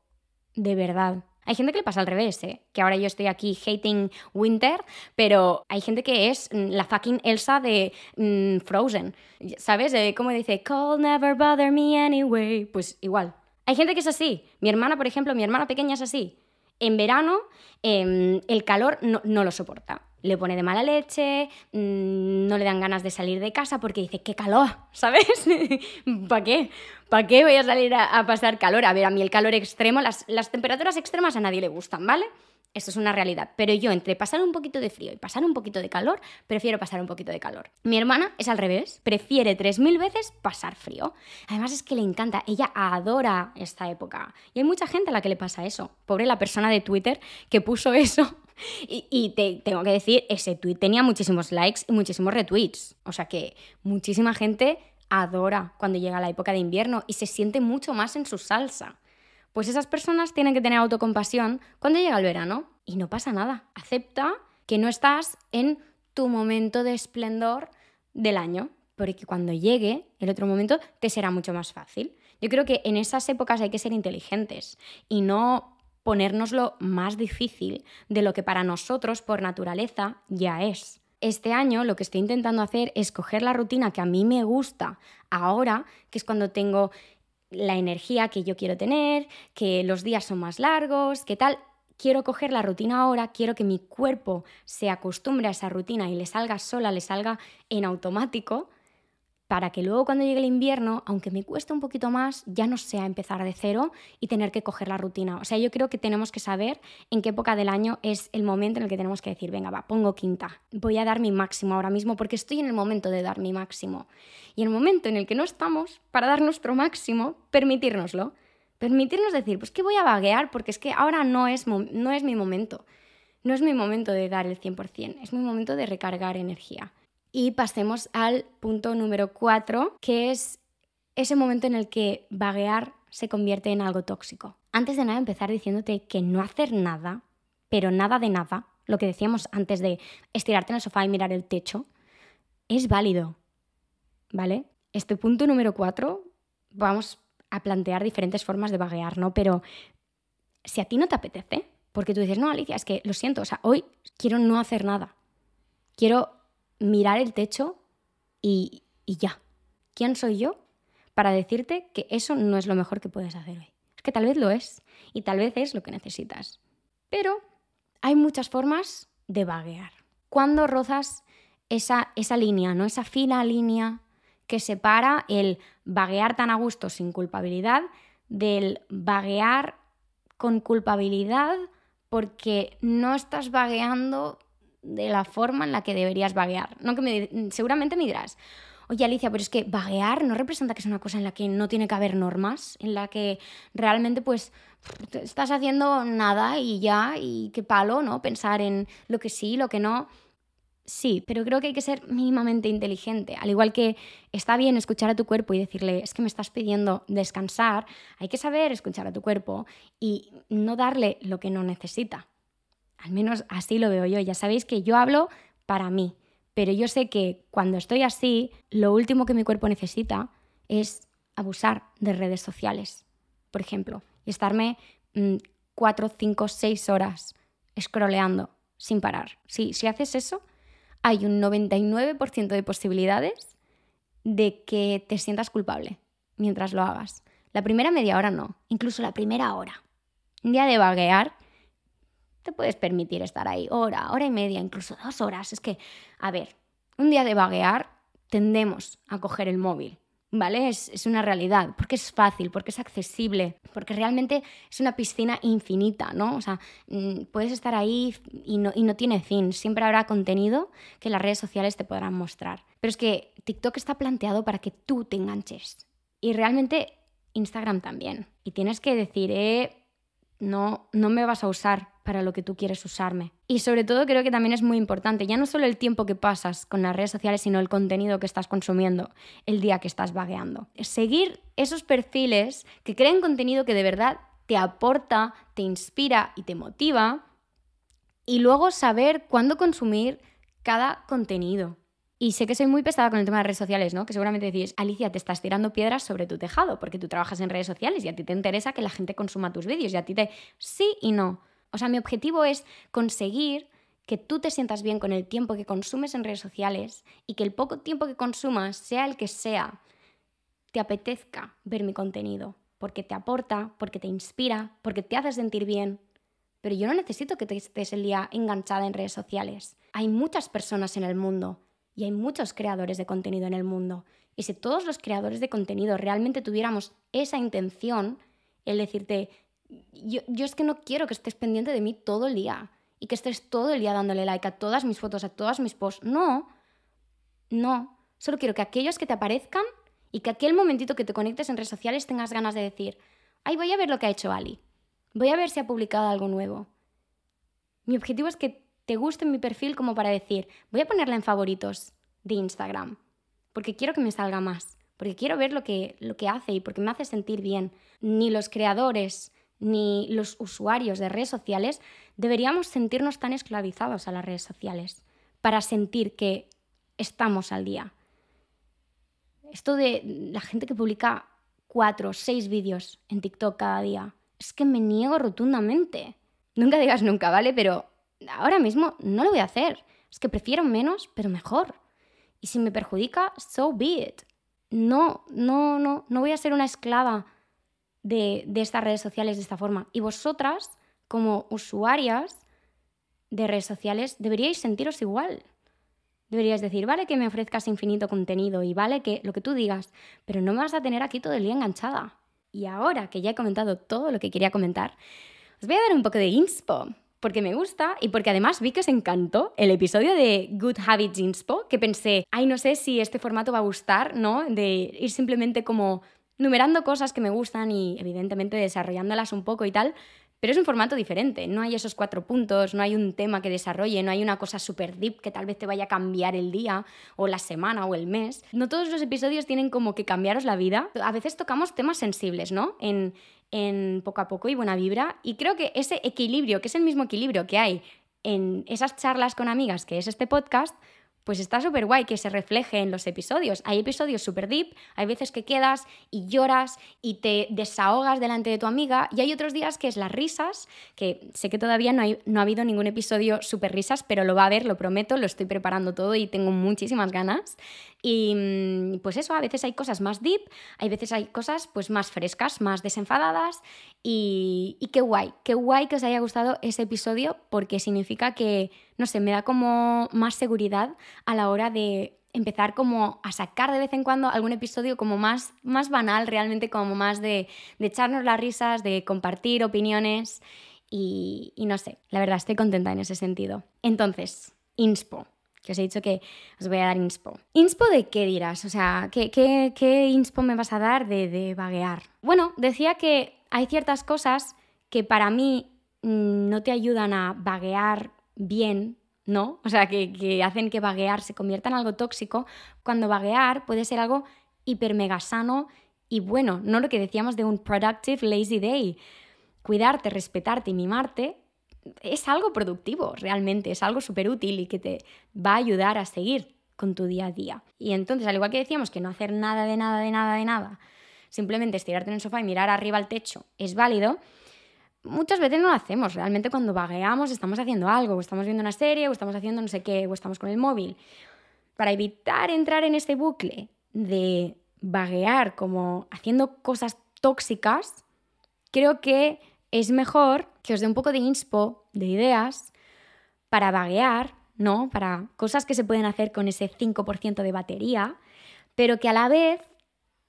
A: de verdad. Hay gente que le pasa al revés, ¿eh? que ahora yo estoy aquí hating Winter, pero hay gente que es mm, la fucking Elsa de mm, Frozen, ¿sabes? ¿Cómo dice? Cold never bother me anyway. Pues igual. Hay gente que es así. Mi hermana, por ejemplo, mi hermana pequeña es así. En verano em, el calor no lo soporta le pone de mala leche, mm, no le dan ganas de salir de casa porque dice, qué calor, ¿sabes? ¿Para qué? ¿Para qué voy a salir a, pasar calor? A ver, a mí el calor extremo, las, temperaturas extremas a nadie le gustan, ¿vale? Esto es una realidad. Pero yo entre pasar un poquito de frío y pasar un poquito de calor, prefiero pasar un poquito de calor. Mi hermana es al revés, prefiere 3.000 veces pasar frío. Además es que le encanta, ella adora esta época. Y hay mucha gente a la que le pasa eso. Pobre la persona de Twitter que puso eso y, te tengo que decir, ese tweet tenía muchísimos likes y muchísimos retweets. O sea que muchísima gente adora cuando llega la época de invierno y se siente mucho más en su salsa. Pues esas personas tienen que tener autocompasión cuando llega el verano y no pasa nada. Acepta que no estás en tu momento de esplendor del año, porque cuando llegue el otro momento te será mucho más fácil. Yo creo que en esas épocas hay que ser inteligentes y no ponérnoslo más difícil de lo que para nosotros por naturaleza ya es. Este año lo que estoy intentando hacer es coger la rutina que a mí me gusta ahora, que es cuando tengo la energía que yo quiero tener, que los días son más largos, que tal. Quiero coger la rutina ahora, quiero que mi cuerpo se acostumbre a esa rutina y le salga sola, le salga en automático para que luego cuando llegue el invierno, aunque me cueste un poquito más, ya no sea empezar de cero y tener que coger la rutina. O sea, yo creo que tenemos que saber en qué época del año es el momento en el que tenemos que decir, venga, va, pongo quinta, voy a dar mi máximo ahora mismo porque estoy en el momento de dar mi máximo. Y el momento en el que no estamos, para dar nuestro máximo, permitírnoslo. Permitirnos decir, pues que voy a vaguear porque es que ahora no es, no es mi momento. No es mi momento de dar el 100%, es mi momento de recargar energía. Y pasemos al punto número cuatro, que es ese momento en el que vaguear se convierte en algo tóxico. Antes de nada, empezar diciéndote que no hacer nada, pero nada de nada, lo que decíamos antes de estirarte en el sofá y mirar el techo, es válido. ¿Vale? Este punto número cuatro, vamos a plantear diferentes formas de vaguear, ¿no? Pero si a ti no te apetece, porque tú dices, no, Alicia, es que lo siento, o sea, hoy quiero no hacer nada. Quiero mirar el techo y, ya. ¿Quién soy yo para decirte que eso no es lo mejor que puedes hacer hoy? Es que tal vez lo es y tal vez es lo que necesitas. Pero hay muchas formas de vaguear. Cuando rozas esa, esa línea, ¿no? Esa fina línea que separa el vaguear tan a gusto sin culpabilidad del vaguear con culpabilidad porque no estás vagueando de la forma en la que deberías vaguear. No que me, seguramente me dirás, oye Alicia, pero es que vaguear no representa que es una cosa en la que no tiene que haber normas, en la que realmente pues estás haciendo nada y ya, y qué palo, ¿no? Pensar en lo que sí, lo que no. Sí, pero creo que hay que ser mínimamente inteligente. Al igual que está bien escuchar a tu cuerpo y decirle, es que me estás pidiendo descansar, hay que saber escuchar a tu cuerpo y no darle lo que no necesita. Al menos así lo veo yo. Ya sabéis que yo hablo para mí, pero yo sé que cuando estoy así, lo último que mi cuerpo necesita es abusar de redes sociales, por ejemplo, y estarme mm, cuatro, cinco, seis horas scrolleando sin parar. Sí, si haces eso, hay un 99% de posibilidades de que te sientas culpable mientras lo hagas. La primera media hora no, incluso la primera hora. Un día de vaguear, te puedes permitir estar ahí hora, hora y media, incluso dos horas. Es que, a ver, un día de vaguear tendemos a coger el móvil ¿vale? Es, una realidad, porque es fácil, porque es accesible, porque realmente es una piscina infinita, ¿no? O sea, mm, puedes estar ahí y no, y no tiene fin, siempre habrá contenido que las redes sociales te podrán mostrar. Pero es que TikTok está planteado para que tú te enganches y realmente Instagram también. Y tienes que decir, eh, no, no me vas a usar para lo que tú quieres usarme. Y sobre todo creo que también es muy importante, ya no solo el tiempo que pasas con las redes sociales, sino el contenido que estás consumiendo el día que estás vagueando. Seguir esos perfiles que creen contenido que de verdad te aporta, te inspira y te motiva. Y luego saber cuándo consumir cada contenido. Y sé que soy muy pesada con el tema de redes sociales, ¿no? Que seguramente decís, Alicia, te estás tirando piedras sobre tu tejado porque tú trabajas en redes sociales y a ti te interesa que la gente consuma tus vídeos y a ti te... Sí y no. O sea, mi objetivo es conseguir que tú te sientas bien con el tiempo que consumes en redes sociales y que el poco tiempo que consumas, sea el que sea, te apetezca ver mi contenido, porque te aporta, porque te inspira, porque te hace sentir bien. Pero yo no necesito que te estés el día enganchada en redes sociales. Hay muchas personas en el mundo y hay muchos creadores de contenido en el mundo. Y si todos los creadores de contenido realmente tuviéramos esa intención, el decirte, yo, es que no quiero que estés pendiente de mí todo el día y que estés todo el día dándole like a todas mis fotos, a todas mis posts. No, no. Solo quiero que aquellos que te aparezcan y que aquel momentito que te conectes en redes sociales tengas ganas de decir, ay, voy a ver lo que ha hecho Ali. Voy a ver si ha publicado algo nuevo. Mi objetivo es que te guste mi perfil como para decir, voy a ponerla en favoritos de Instagram, porque quiero que me salga más, porque quiero ver lo que, lo que hace y porque me hace sentir bien. Ni los creadores ni los usuarios de redes sociales deberíamos sentirnos tan esclavizados a las redes sociales para sentir que estamos al día. Esto de la gente que publica cuatro o seis vídeos en TikTok cada día, es que me niego rotundamente. Nunca digas nunca, ¿vale? Pero ahora mismo no lo voy a hacer. Es que prefiero menos, pero mejor. Y si me perjudica, so be it. No, no, no, no voy a ser una esclava de, estas redes sociales de esta forma. Y vosotras, como usuarias de redes sociales, deberíais sentiros igual. Deberíais decir, vale que me ofrezcas infinito contenido y vale que lo que tú digas, pero no me vas a tener aquí todo el día enganchada. Y ahora que ya he comentado todo lo que quería comentar, os voy a dar un poco de inspo, porque me gusta y porque además vi que os encantó el episodio de Good Habits Inspo, que pensé, ay, no sé si este formato va a gustar, ¿no? De ir simplemente como numerando cosas que me gustan y evidentemente desarrollándolas un poco y tal, pero es un formato diferente, no hay esos cuatro puntos, no hay un tema que desarrolle, no hay una cosa súper deep que tal vez te vaya a cambiar el día o la semana o el mes. No todos los episodios tienen como que cambiaros la vida. A veces tocamos temas sensibles, ¿no? En, en poco a poco y buena vibra. Y creo que ese equilibrio, que es el mismo equilibrio que hay en esas charlas con amigas, que es este podcast, pues está súper guay que se refleje en los episodios. Hay episodios súper deep, hay veces que quedas y lloras y te desahogas delante de tu amiga y hay otros días que es las risas, que sé que todavía no, hay, no ha habido ningún episodio súper risas, pero lo va a haber, lo prometo, lo estoy preparando todo y tengo muchísimas ganas. Y mm, pues eso, a veces hay cosas más deep, hay veces hay cosas pues más frescas, más desenfadadas y, qué guay, qué guay que os haya gustado ese episodio porque significa que no sé, me da como más seguridad a la hora de empezar como a sacar de vez en cuando algún episodio como más, más banal, realmente como más de, echarnos las risas, de compartir opiniones y, no sé, la verdad estoy contenta en ese sentido. Entonces, inspo, que os he dicho que os voy a dar inspo. ¿Inspo de qué dirás? O sea, ¿qué, qué, inspo me vas a dar de, de vaguear? Bueno, decía que hay ciertas cosas que para mí mm, no te ayudan a vaguear bien, ¿no? O sea, que, que hacen que vaguear se convierta en algo tóxico, cuando vaguear puede ser algo hiper mega sano y bueno, no lo que decíamos de un productive lazy day. Cuidarte, respetarte y mimarte es algo productivo realmente, es algo súper útil y que te va a ayudar a seguir con tu día a día. Y entonces, al igual que decíamos que no hacer nada de nada de nada de nada, simplemente estirarte en el sofá y mirar arriba al techo es válido, muchas veces no lo hacemos. Realmente cuando vagueamos estamos haciendo algo, o estamos viendo una serie, o estamos haciendo no sé qué, o estamos con el móvil. Para evitar entrar en este bucle de vaguear como haciendo cosas tóxicas, creo que es mejor que os dé un poco de inspo, de ideas, para vaguear, ¿no? Para cosas que se pueden hacer con ese 5% de batería, pero que a la vez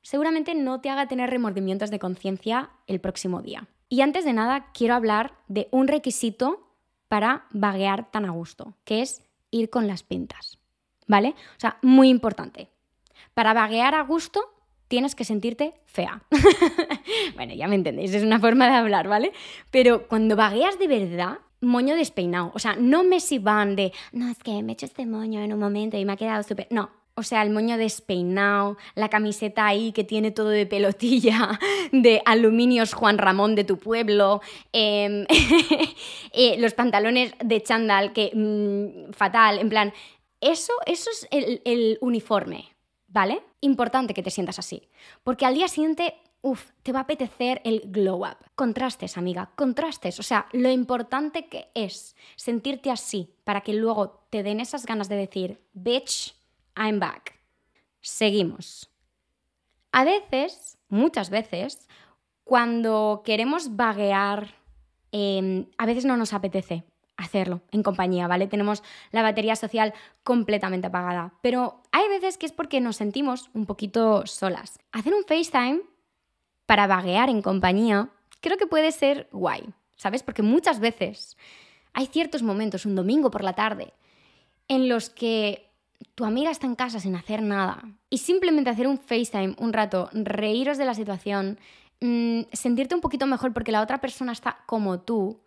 A: seguramente no te haga tener remordimientos de conciencia el próximo día. Y antes de nada, quiero hablar de un requisito para vaguear tan a gusto, que es ir con las pintas, ¿vale? O sea, muy importante. Para vaguear a gusto tienes que sentirte fea. bueno, ya me entendéis, es una forma de hablar, ¿vale? Pero cuando vagueas de verdad, moño despeinado. O sea, no me si van de, no, es que me he hecho este moño en un momento y me ha quedado súper... No, o sea, el moño despeinado, la camiseta ahí que tiene todo de pelotilla, de aluminios Juan Ramón de tu pueblo, em, eh, los pantalones de chándal que mm, fatal, en plan, eso, eso es el, el uniforme, ¿vale? Importante que te sientas así, porque al día siguiente Uf, te va a apetecer el glow up. Contrastes, amiga, contrastes. O sea, lo importante que es sentirte así para que luego te den esas ganas de decir, bitch, I'm back. Seguimos. A veces, muchas veces, cuando queremos vaguear, em, a veces no nos apetece hacerlo en compañía, ¿vale? Tenemos la batería social completamente apagada. Pero hay veces que es porque nos sentimos un poquito solas. Hacer un FaceTime para vaguear en compañía creo que puede ser guay, ¿sabes? Porque muchas veces hay ciertos momentos, un domingo por la tarde, en los que tu amiga está en casa sin hacer nada y simplemente hacer un FaceTime un rato, reíros de la situación, mm, sentirte un poquito mejor porque la otra persona está como tú,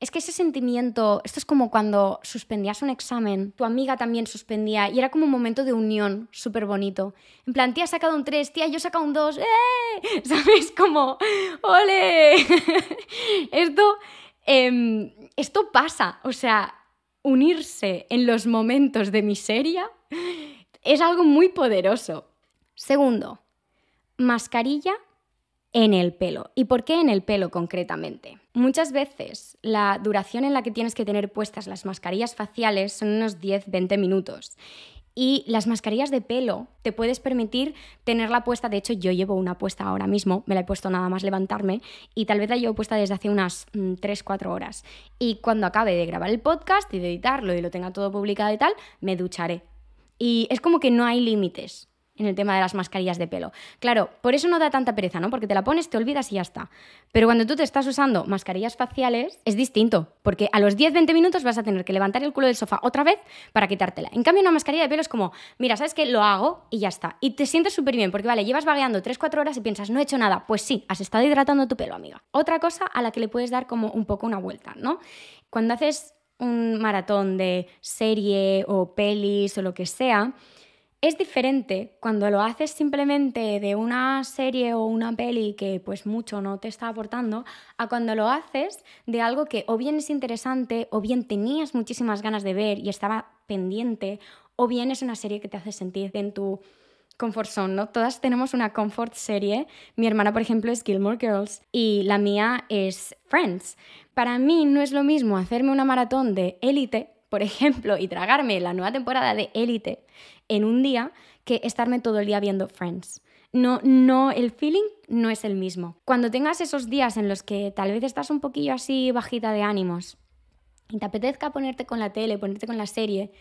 A: es que ese sentimiento, esto es como cuando suspendías un examen, tu amiga también suspendía y era como un momento de unión súper bonito. En plan, tía, has sacado un 3, tía, yo he sacado un 2, ¡eh! ¿Sabes? Como, ¡ole! esto, em, esto pasa, o sea, unirse en los momentos de miseria es algo muy poderoso. Segundo, mascarilla en el pelo. ¿Y por qué en el pelo concretamente? Muchas veces la duración en la que tienes que tener puestas las mascarillas faciales son unos 10-20 minutos. Y las mascarillas de pelo te puedes permitir tenerla puesta. De hecho, yo llevo una puesta ahora mismo, me la he puesto nada más levantarme y tal vez la llevo puesta desde hace unas 3-4 mm, horas. Y cuando acabe de grabar el podcast y de editarlo y lo tenga todo publicado y tal, me ducharé. Y es como que no hay límites en el tema de las mascarillas de pelo. Claro, por eso no da tanta pereza, ¿no? Porque te la pones, te olvidas y ya está. Pero cuando tú te estás usando mascarillas faciales, es distinto, porque a los 10-20 minutos vas a tener que levantar el culo del sofá otra vez para quitártela. En cambio, una mascarilla de pelo es como, mira, ¿sabes qué? Lo hago y ya está. Y te sientes súper bien, porque vale, llevas vagueando 3-4 horas y piensas, no he hecho nada. Pues sí, has estado hidratando tu pelo, amiga. Otra cosa a la que le puedes dar como un poco una vuelta, ¿no? Cuando haces un maratón de serie o pelis o lo que sea, es diferente cuando lo haces simplemente de una serie o una peli que pues mucho no te está aportando, a cuando lo haces de algo que o bien es interesante, o bien tenías muchísimas ganas de ver y estaba pendiente, o bien es una serie que te hace sentir en tu comfort zone, ¿no? Todas tenemos una comfort serie. Mi hermana, por ejemplo, es Gilmore Girls y la mía es Friends. Para mí no es lo mismo hacerme una maratón de élite, por ejemplo, y tragarme la nueva temporada de élite en un día que estarme todo el día viendo Friends. No, no, el feeling no es el mismo. Cuando tengas esos días en los que tal vez estás un poquillo así bajita de ánimos y te apetezca ponerte con la tele, ponerte con la serie,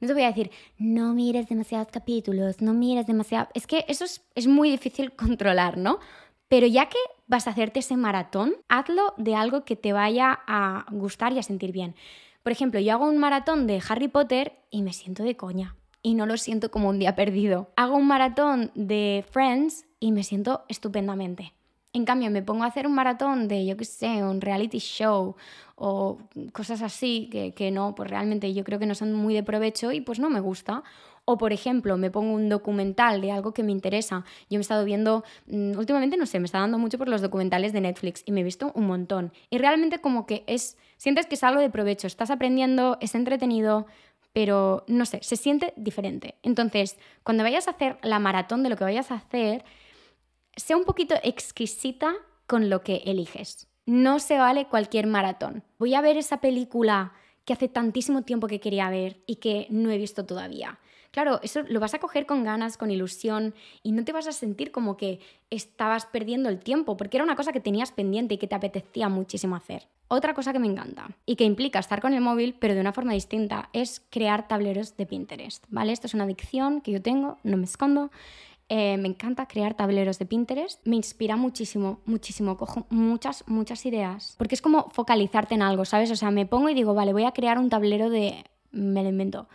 A: no te voy a decir, no mires demasiados capítulos, no mires demasiado... Es que eso es, es muy difícil controlar, ¿no? Pero ya que vas a hacerte ese maratón, hazlo de algo que te vaya a gustar y a sentir bien. Por ejemplo, yo hago un maratón de Harry Potter y me siento de coña y no lo siento como un día perdido. Hago un maratón de Friends y me siento estupendamente. En cambio, me pongo a hacer un maratón de, yo qué sé, un reality show o cosas así que, que no, pues realmente yo creo que no son muy de provecho y pues no me gusta. O, por ejemplo, me pongo un documental de algo que me interesa. Yo me he estado viendo, mm, últimamente, no sé, me está dando mucho por los documentales de Netflix y me he visto un montón. Y realmente como que es, sientes que es algo de provecho, estás aprendiendo, es entretenido, pero no sé, se siente diferente. Entonces, cuando vayas a hacer la maratón de lo que vayas a hacer, sea un poquito exquisita con lo que eliges. No se vale cualquier maratón. Voy a ver esa película que hace tantísimo tiempo que quería ver y que no he visto todavía. Claro, eso lo vas a coger con ganas, con ilusión y no te vas a sentir como que estabas perdiendo el tiempo, porque era una cosa que tenías pendiente y que te apetecía muchísimo hacer. Otra cosa que me encanta y que implica estar con el móvil, pero de una forma distinta, es crear tableros de Pinterest, ¿vale? Esto es una adicción que yo tengo, no me escondo. Eh, me encanta crear tableros de Pinterest. Me inspira muchísimo, muchísimo. Cojo muchas, muchas ideas. Porque es como focalizarte en algo, ¿sabes? O sea, me pongo y digo, vale, voy a crear un tablero de. Me lo invento.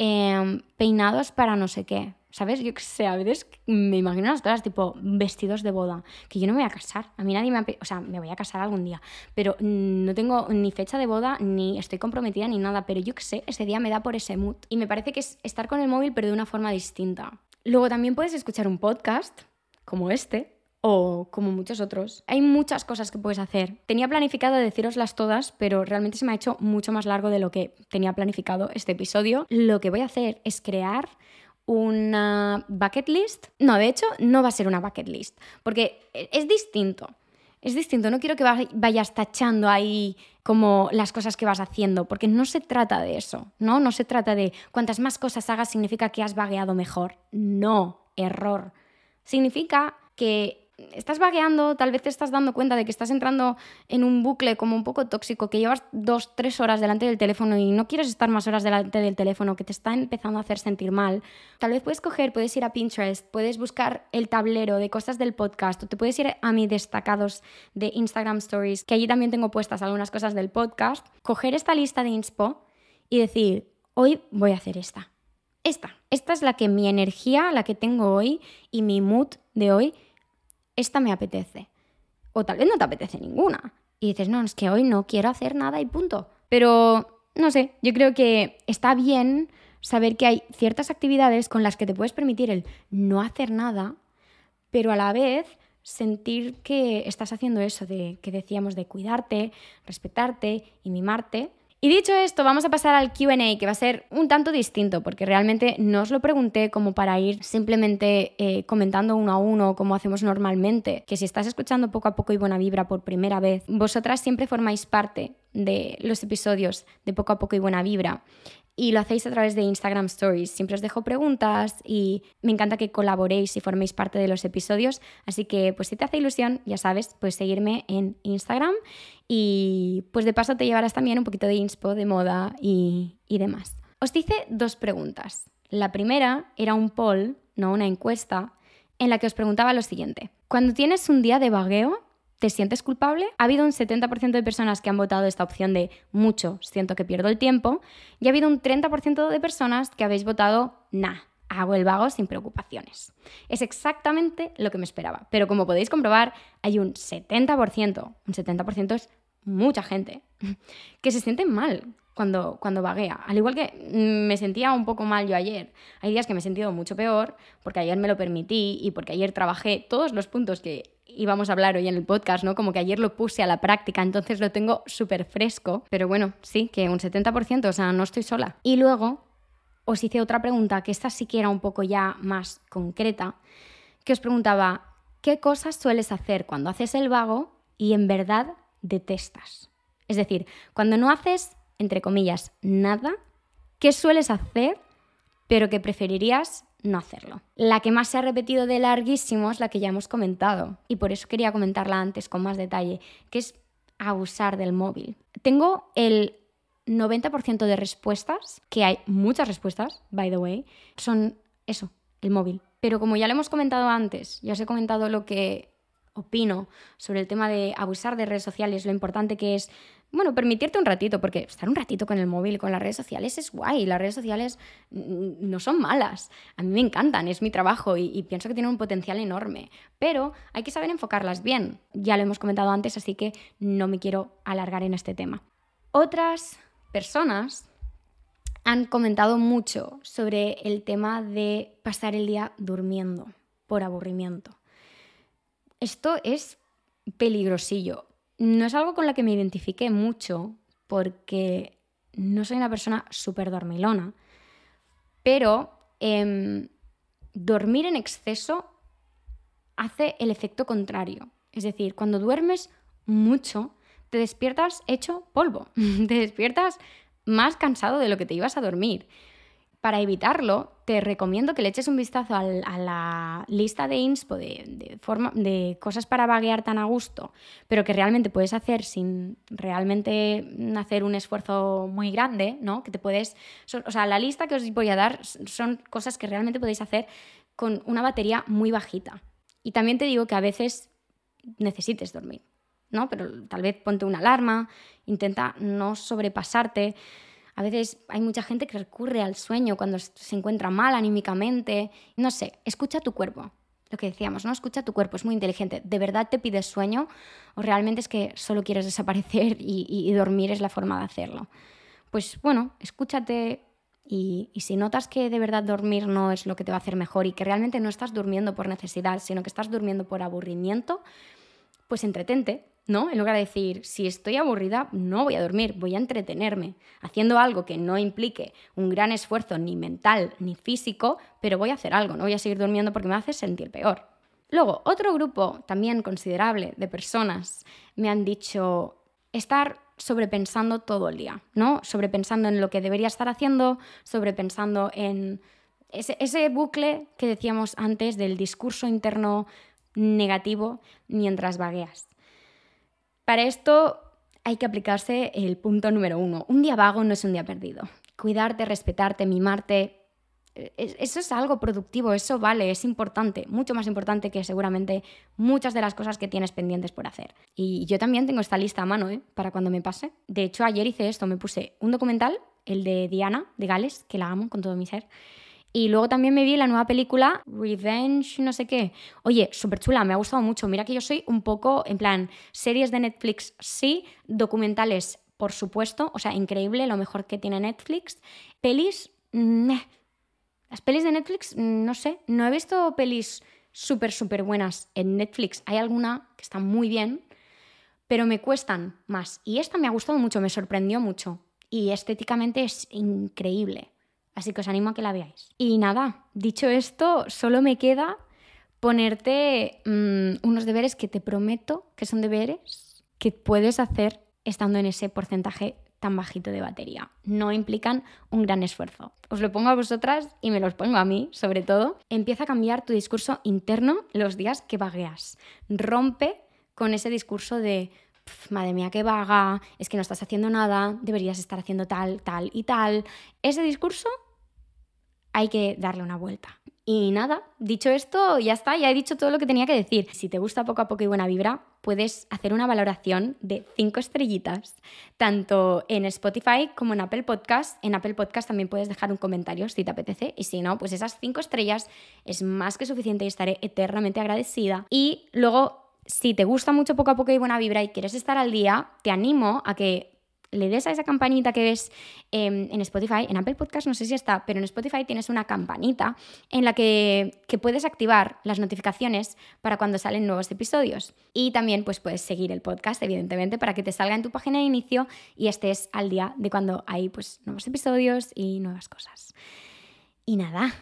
A: Em, peinados para no sé qué. ¿Sabes? Yo qué sé, a veces me imagino las cosas tipo vestidos de boda, que yo no me voy a casar. A mí nadie me ha... O sea, me voy a casar algún día, pero no tengo ni fecha de boda, ni estoy comprometida, ni nada, pero yo qué sé, ese día me da por ese mood. Y me parece que es estar con el móvil, pero de una forma distinta. Luego también puedes escuchar un podcast como este o como muchos otros. Hay muchas cosas que puedes hacer. Tenía planificado deciroslas todas, pero realmente se me ha hecho mucho más largo de lo que tenía planificado este episodio. Lo que voy a hacer es crear una bucket list. No, de hecho, no va a ser una bucket list, porque es distinto. Es distinto, no quiero que vayas tachando ahí como las cosas que vas haciendo, porque no se trata de eso, ¿no? No se trata de cuantas más cosas hagas significa que has vagueado mejor. No, error. Significa que estás vagueando, tal vez te estás dando cuenta de que estás entrando en un bucle como un poco tóxico, que llevas dos, tres horas delante del teléfono y no quieres estar más horas delante del teléfono, que te está empezando a hacer sentir mal. Tal vez puedes coger, puedes ir a Pinterest, puedes buscar el tablero de cosas del podcast, o te puedes ir a mis destacados de Instagram Stories, que allí también tengo puestas algunas cosas del podcast, coger esta lista de inspo y decir, hoy voy a hacer esta. Esta. Esta es la que mi energía, la que tengo hoy y mi mood de hoy esta me apetece. O tal vez no te apetece ninguna. Y dices, no, es que hoy no quiero hacer nada y punto. Pero, no sé, yo creo que está bien saber que hay ciertas actividades con las que te puedes permitir el no hacer nada, pero a la vez sentir que estás haciendo eso de que decíamos de cuidarte, respetarte y mimarte y dicho esto, vamos a pasar al QA, que va a ser un tanto distinto, porque realmente no os lo pregunté como para ir simplemente eh, comentando uno a uno como hacemos normalmente, que si estás escuchando poco a poco y buena vibra por primera vez, vosotras siempre formáis parte de los episodios de poco a poco y buena vibra y lo hacéis a través de Instagram Stories. Siempre os dejo preguntas y me encanta que colaboréis y forméis parte de los episodios. Así que, pues si te hace ilusión, ya sabes, puedes seguirme en Instagram y pues de paso te llevarás también un poquito de inspo de moda y, y demás. Os hice dos preguntas. La primera era un poll, no una encuesta, en la que os preguntaba lo siguiente. Cuando tienes un día de vagueo, ¿Te sientes culpable? Ha habido un 70% de personas que han votado esta opción de mucho, siento que pierdo el tiempo, y ha habido un 30% de personas que habéis votado nah, hago el vago sin preocupaciones. Es exactamente lo que me esperaba, pero como podéis comprobar, hay un 70%, un 70% es mucha gente, que se siente mal cuando, cuando vaguea. Al igual que me sentía un poco mal yo ayer. Hay días que me he sentido mucho peor porque ayer me lo permití y porque ayer trabajé todos los puntos que íbamos a hablar hoy en el podcast, ¿no? Como que ayer lo puse a la práctica, entonces lo tengo súper fresco. Pero bueno, sí, que un 70%, o sea, no estoy sola. Y luego os hice otra pregunta, que esta sí que era un poco ya más concreta, que os preguntaba, ¿qué cosas sueles hacer cuando haces el vago y en verdad detestas? Es decir, cuando no haces, entre comillas, nada, ¿qué sueles hacer pero que preferirías no hacerlo. La que más se ha repetido de larguísimo es la que ya hemos comentado y por eso quería comentarla antes con más detalle, que es abusar del móvil. Tengo el 90% de respuestas, que hay muchas respuestas, by the way, son eso, el móvil. Pero como ya lo hemos comentado antes, ya os he comentado lo que opino sobre el tema de abusar de redes sociales, lo importante que es bueno, permitirte un ratito, porque estar un ratito con el móvil con las redes sociales es guay. Las redes sociales no son malas. A mí me encantan, es mi trabajo y, y, pienso que tienen un potencial enorme. Pero hay que saber enfocarlas bien. Ya lo hemos comentado antes, así que no me quiero alargar en este tema. Otras personas han comentado mucho sobre el tema de pasar el día durmiendo por aburrimiento. Esto es peligrosillo no es algo con lo que me identifique mucho porque no soy una persona súper dormilona, pero em, dormir en exceso hace el efecto contrario. Es decir, cuando duermes mucho, te despiertas hecho polvo, te despiertas más cansado de lo que te ibas a dormir para evitarlo, te recomiendo que le eches un vistazo a la lista de inspo de, forma, de cosas para vaguear tan a gusto, pero que realmente puedes hacer sin realmente hacer un esfuerzo muy grande, ¿no? Que te puedes. o sea, la lista que os voy a dar son cosas que realmente podéis hacer con una batería muy bajita. Y también te digo que a veces necesites dormir, ¿no? Pero tal vez ponte una alarma, intenta no sobrepasarte. A veces hay mucha gente que recurre al sueño cuando se encuentra mal anímicamente. No sé, escucha tu cuerpo. Lo que decíamos, ¿no? Escucha tu cuerpo, es muy inteligente. ¿De verdad te pides sueño o realmente es que solo quieres desaparecer y, dormir es la forma de hacerlo? Pues bueno, escúchate y, y si notas que de verdad dormir no es lo que te va a hacer mejor y que realmente no estás durmiendo por necesidad, sino que estás durmiendo por aburrimiento, pues entretente, ¿no? En lugar de decir, si estoy aburrida, no voy a dormir, voy a entretenerme, haciendo algo que no implique un gran esfuerzo ni mental ni físico, pero voy a hacer algo, no voy a seguir durmiendo porque me hace sentir peor. Luego, otro grupo también considerable de personas me han dicho estar sobrepensando todo el día, ¿no? Sobrepensando en lo que debería estar haciendo, sobrepensando en ese, ese bucle que decíamos antes del discurso interno negativo mientras vagueas. Para esto hay que aplicarse el punto número uno. Un día vago no es un día perdido. Cuidarte, respetarte, mimarte, eh, eso es algo productivo, eso vale, es importante, mucho más importante que seguramente muchas de las cosas que tienes pendientes por hacer. Y yo también tengo esta lista a mano, ¿eh? Para cuando me pase. De hecho, ayer hice esto, me puse un documental, el de Diana, de Gales, que la amo con todo mi ser, y luego también me vi la nueva película Revenge, no sé qué. Oye, súper chula, me ha gustado mucho. Mira que yo soy un poco, en plan, series de Netflix sí, documentales por supuesto, o sea, increíble, lo mejor que tiene Netflix. Pelis, las pelis de Netflix, no sé, no he visto pelis súper, súper buenas en Netflix. Hay alguna que está muy bien, pero me cuestan más. Y esta me ha gustado mucho, me sorprendió mucho. Y estéticamente es increíble. Así que os animo a que la veáis. Y nada, dicho esto, solo me queda ponerte mm, unos deberes que te prometo que son deberes que puedes hacer estando en ese porcentaje tan bajito de batería. No implican un gran esfuerzo. Os lo pongo a vosotras y me los pongo a mí, sobre todo. Empieza a cambiar tu discurso interno los días que vagueas. Rompe con ese discurso de madre mía, qué vaga, es que no estás haciendo nada, deberías estar haciendo tal, tal y tal. Ese discurso hay que darle una vuelta. Y nada, dicho esto, ya está, ya he dicho todo lo que tenía que decir. Si te gusta poco a poco y buena vibra, puedes hacer una valoración de 5 estrellitas, tanto en Spotify como en Apple Podcast. En Apple Podcast también puedes dejar un comentario si te apetece, y si no, pues esas 5 estrellas es más que suficiente y estaré eternamente agradecida. Y luego, si te gusta mucho poco a poco y buena vibra y quieres estar al día, te animo a que le des a esa campanita que ves em, en Spotify, en Apple Podcast no sé si está, pero en Spotify tienes una campanita en la que, que, puedes activar las notificaciones para cuando salen nuevos episodios. Y también pues puedes seguir el podcast, evidentemente, para que te salga en tu página de inicio y estés al día de cuando hay pues nuevos episodios y nuevas cosas. Y nada,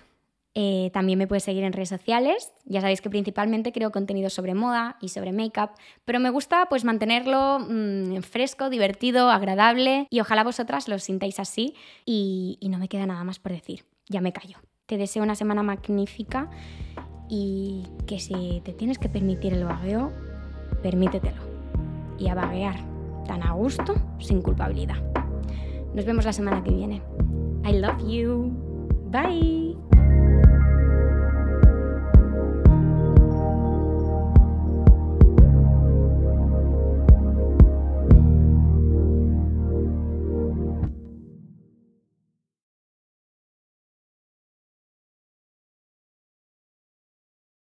A: eh, también me puedes seguir en redes sociales. Ya sabéis que principalmente creo contenido sobre moda y sobre make-up, pero me gusta pues mantenerlo mm, fresco, divertido, agradable y ojalá vosotras lo sintáis así y, y no me queda nada más por decir. Ya me callo. Te deseo una semana magnífica y que si te tienes que permitir el vagueo, permítetelo. Y a vaguear tan a gusto, sin culpabilidad. Nos vemos la semana que viene. I love you. Bye.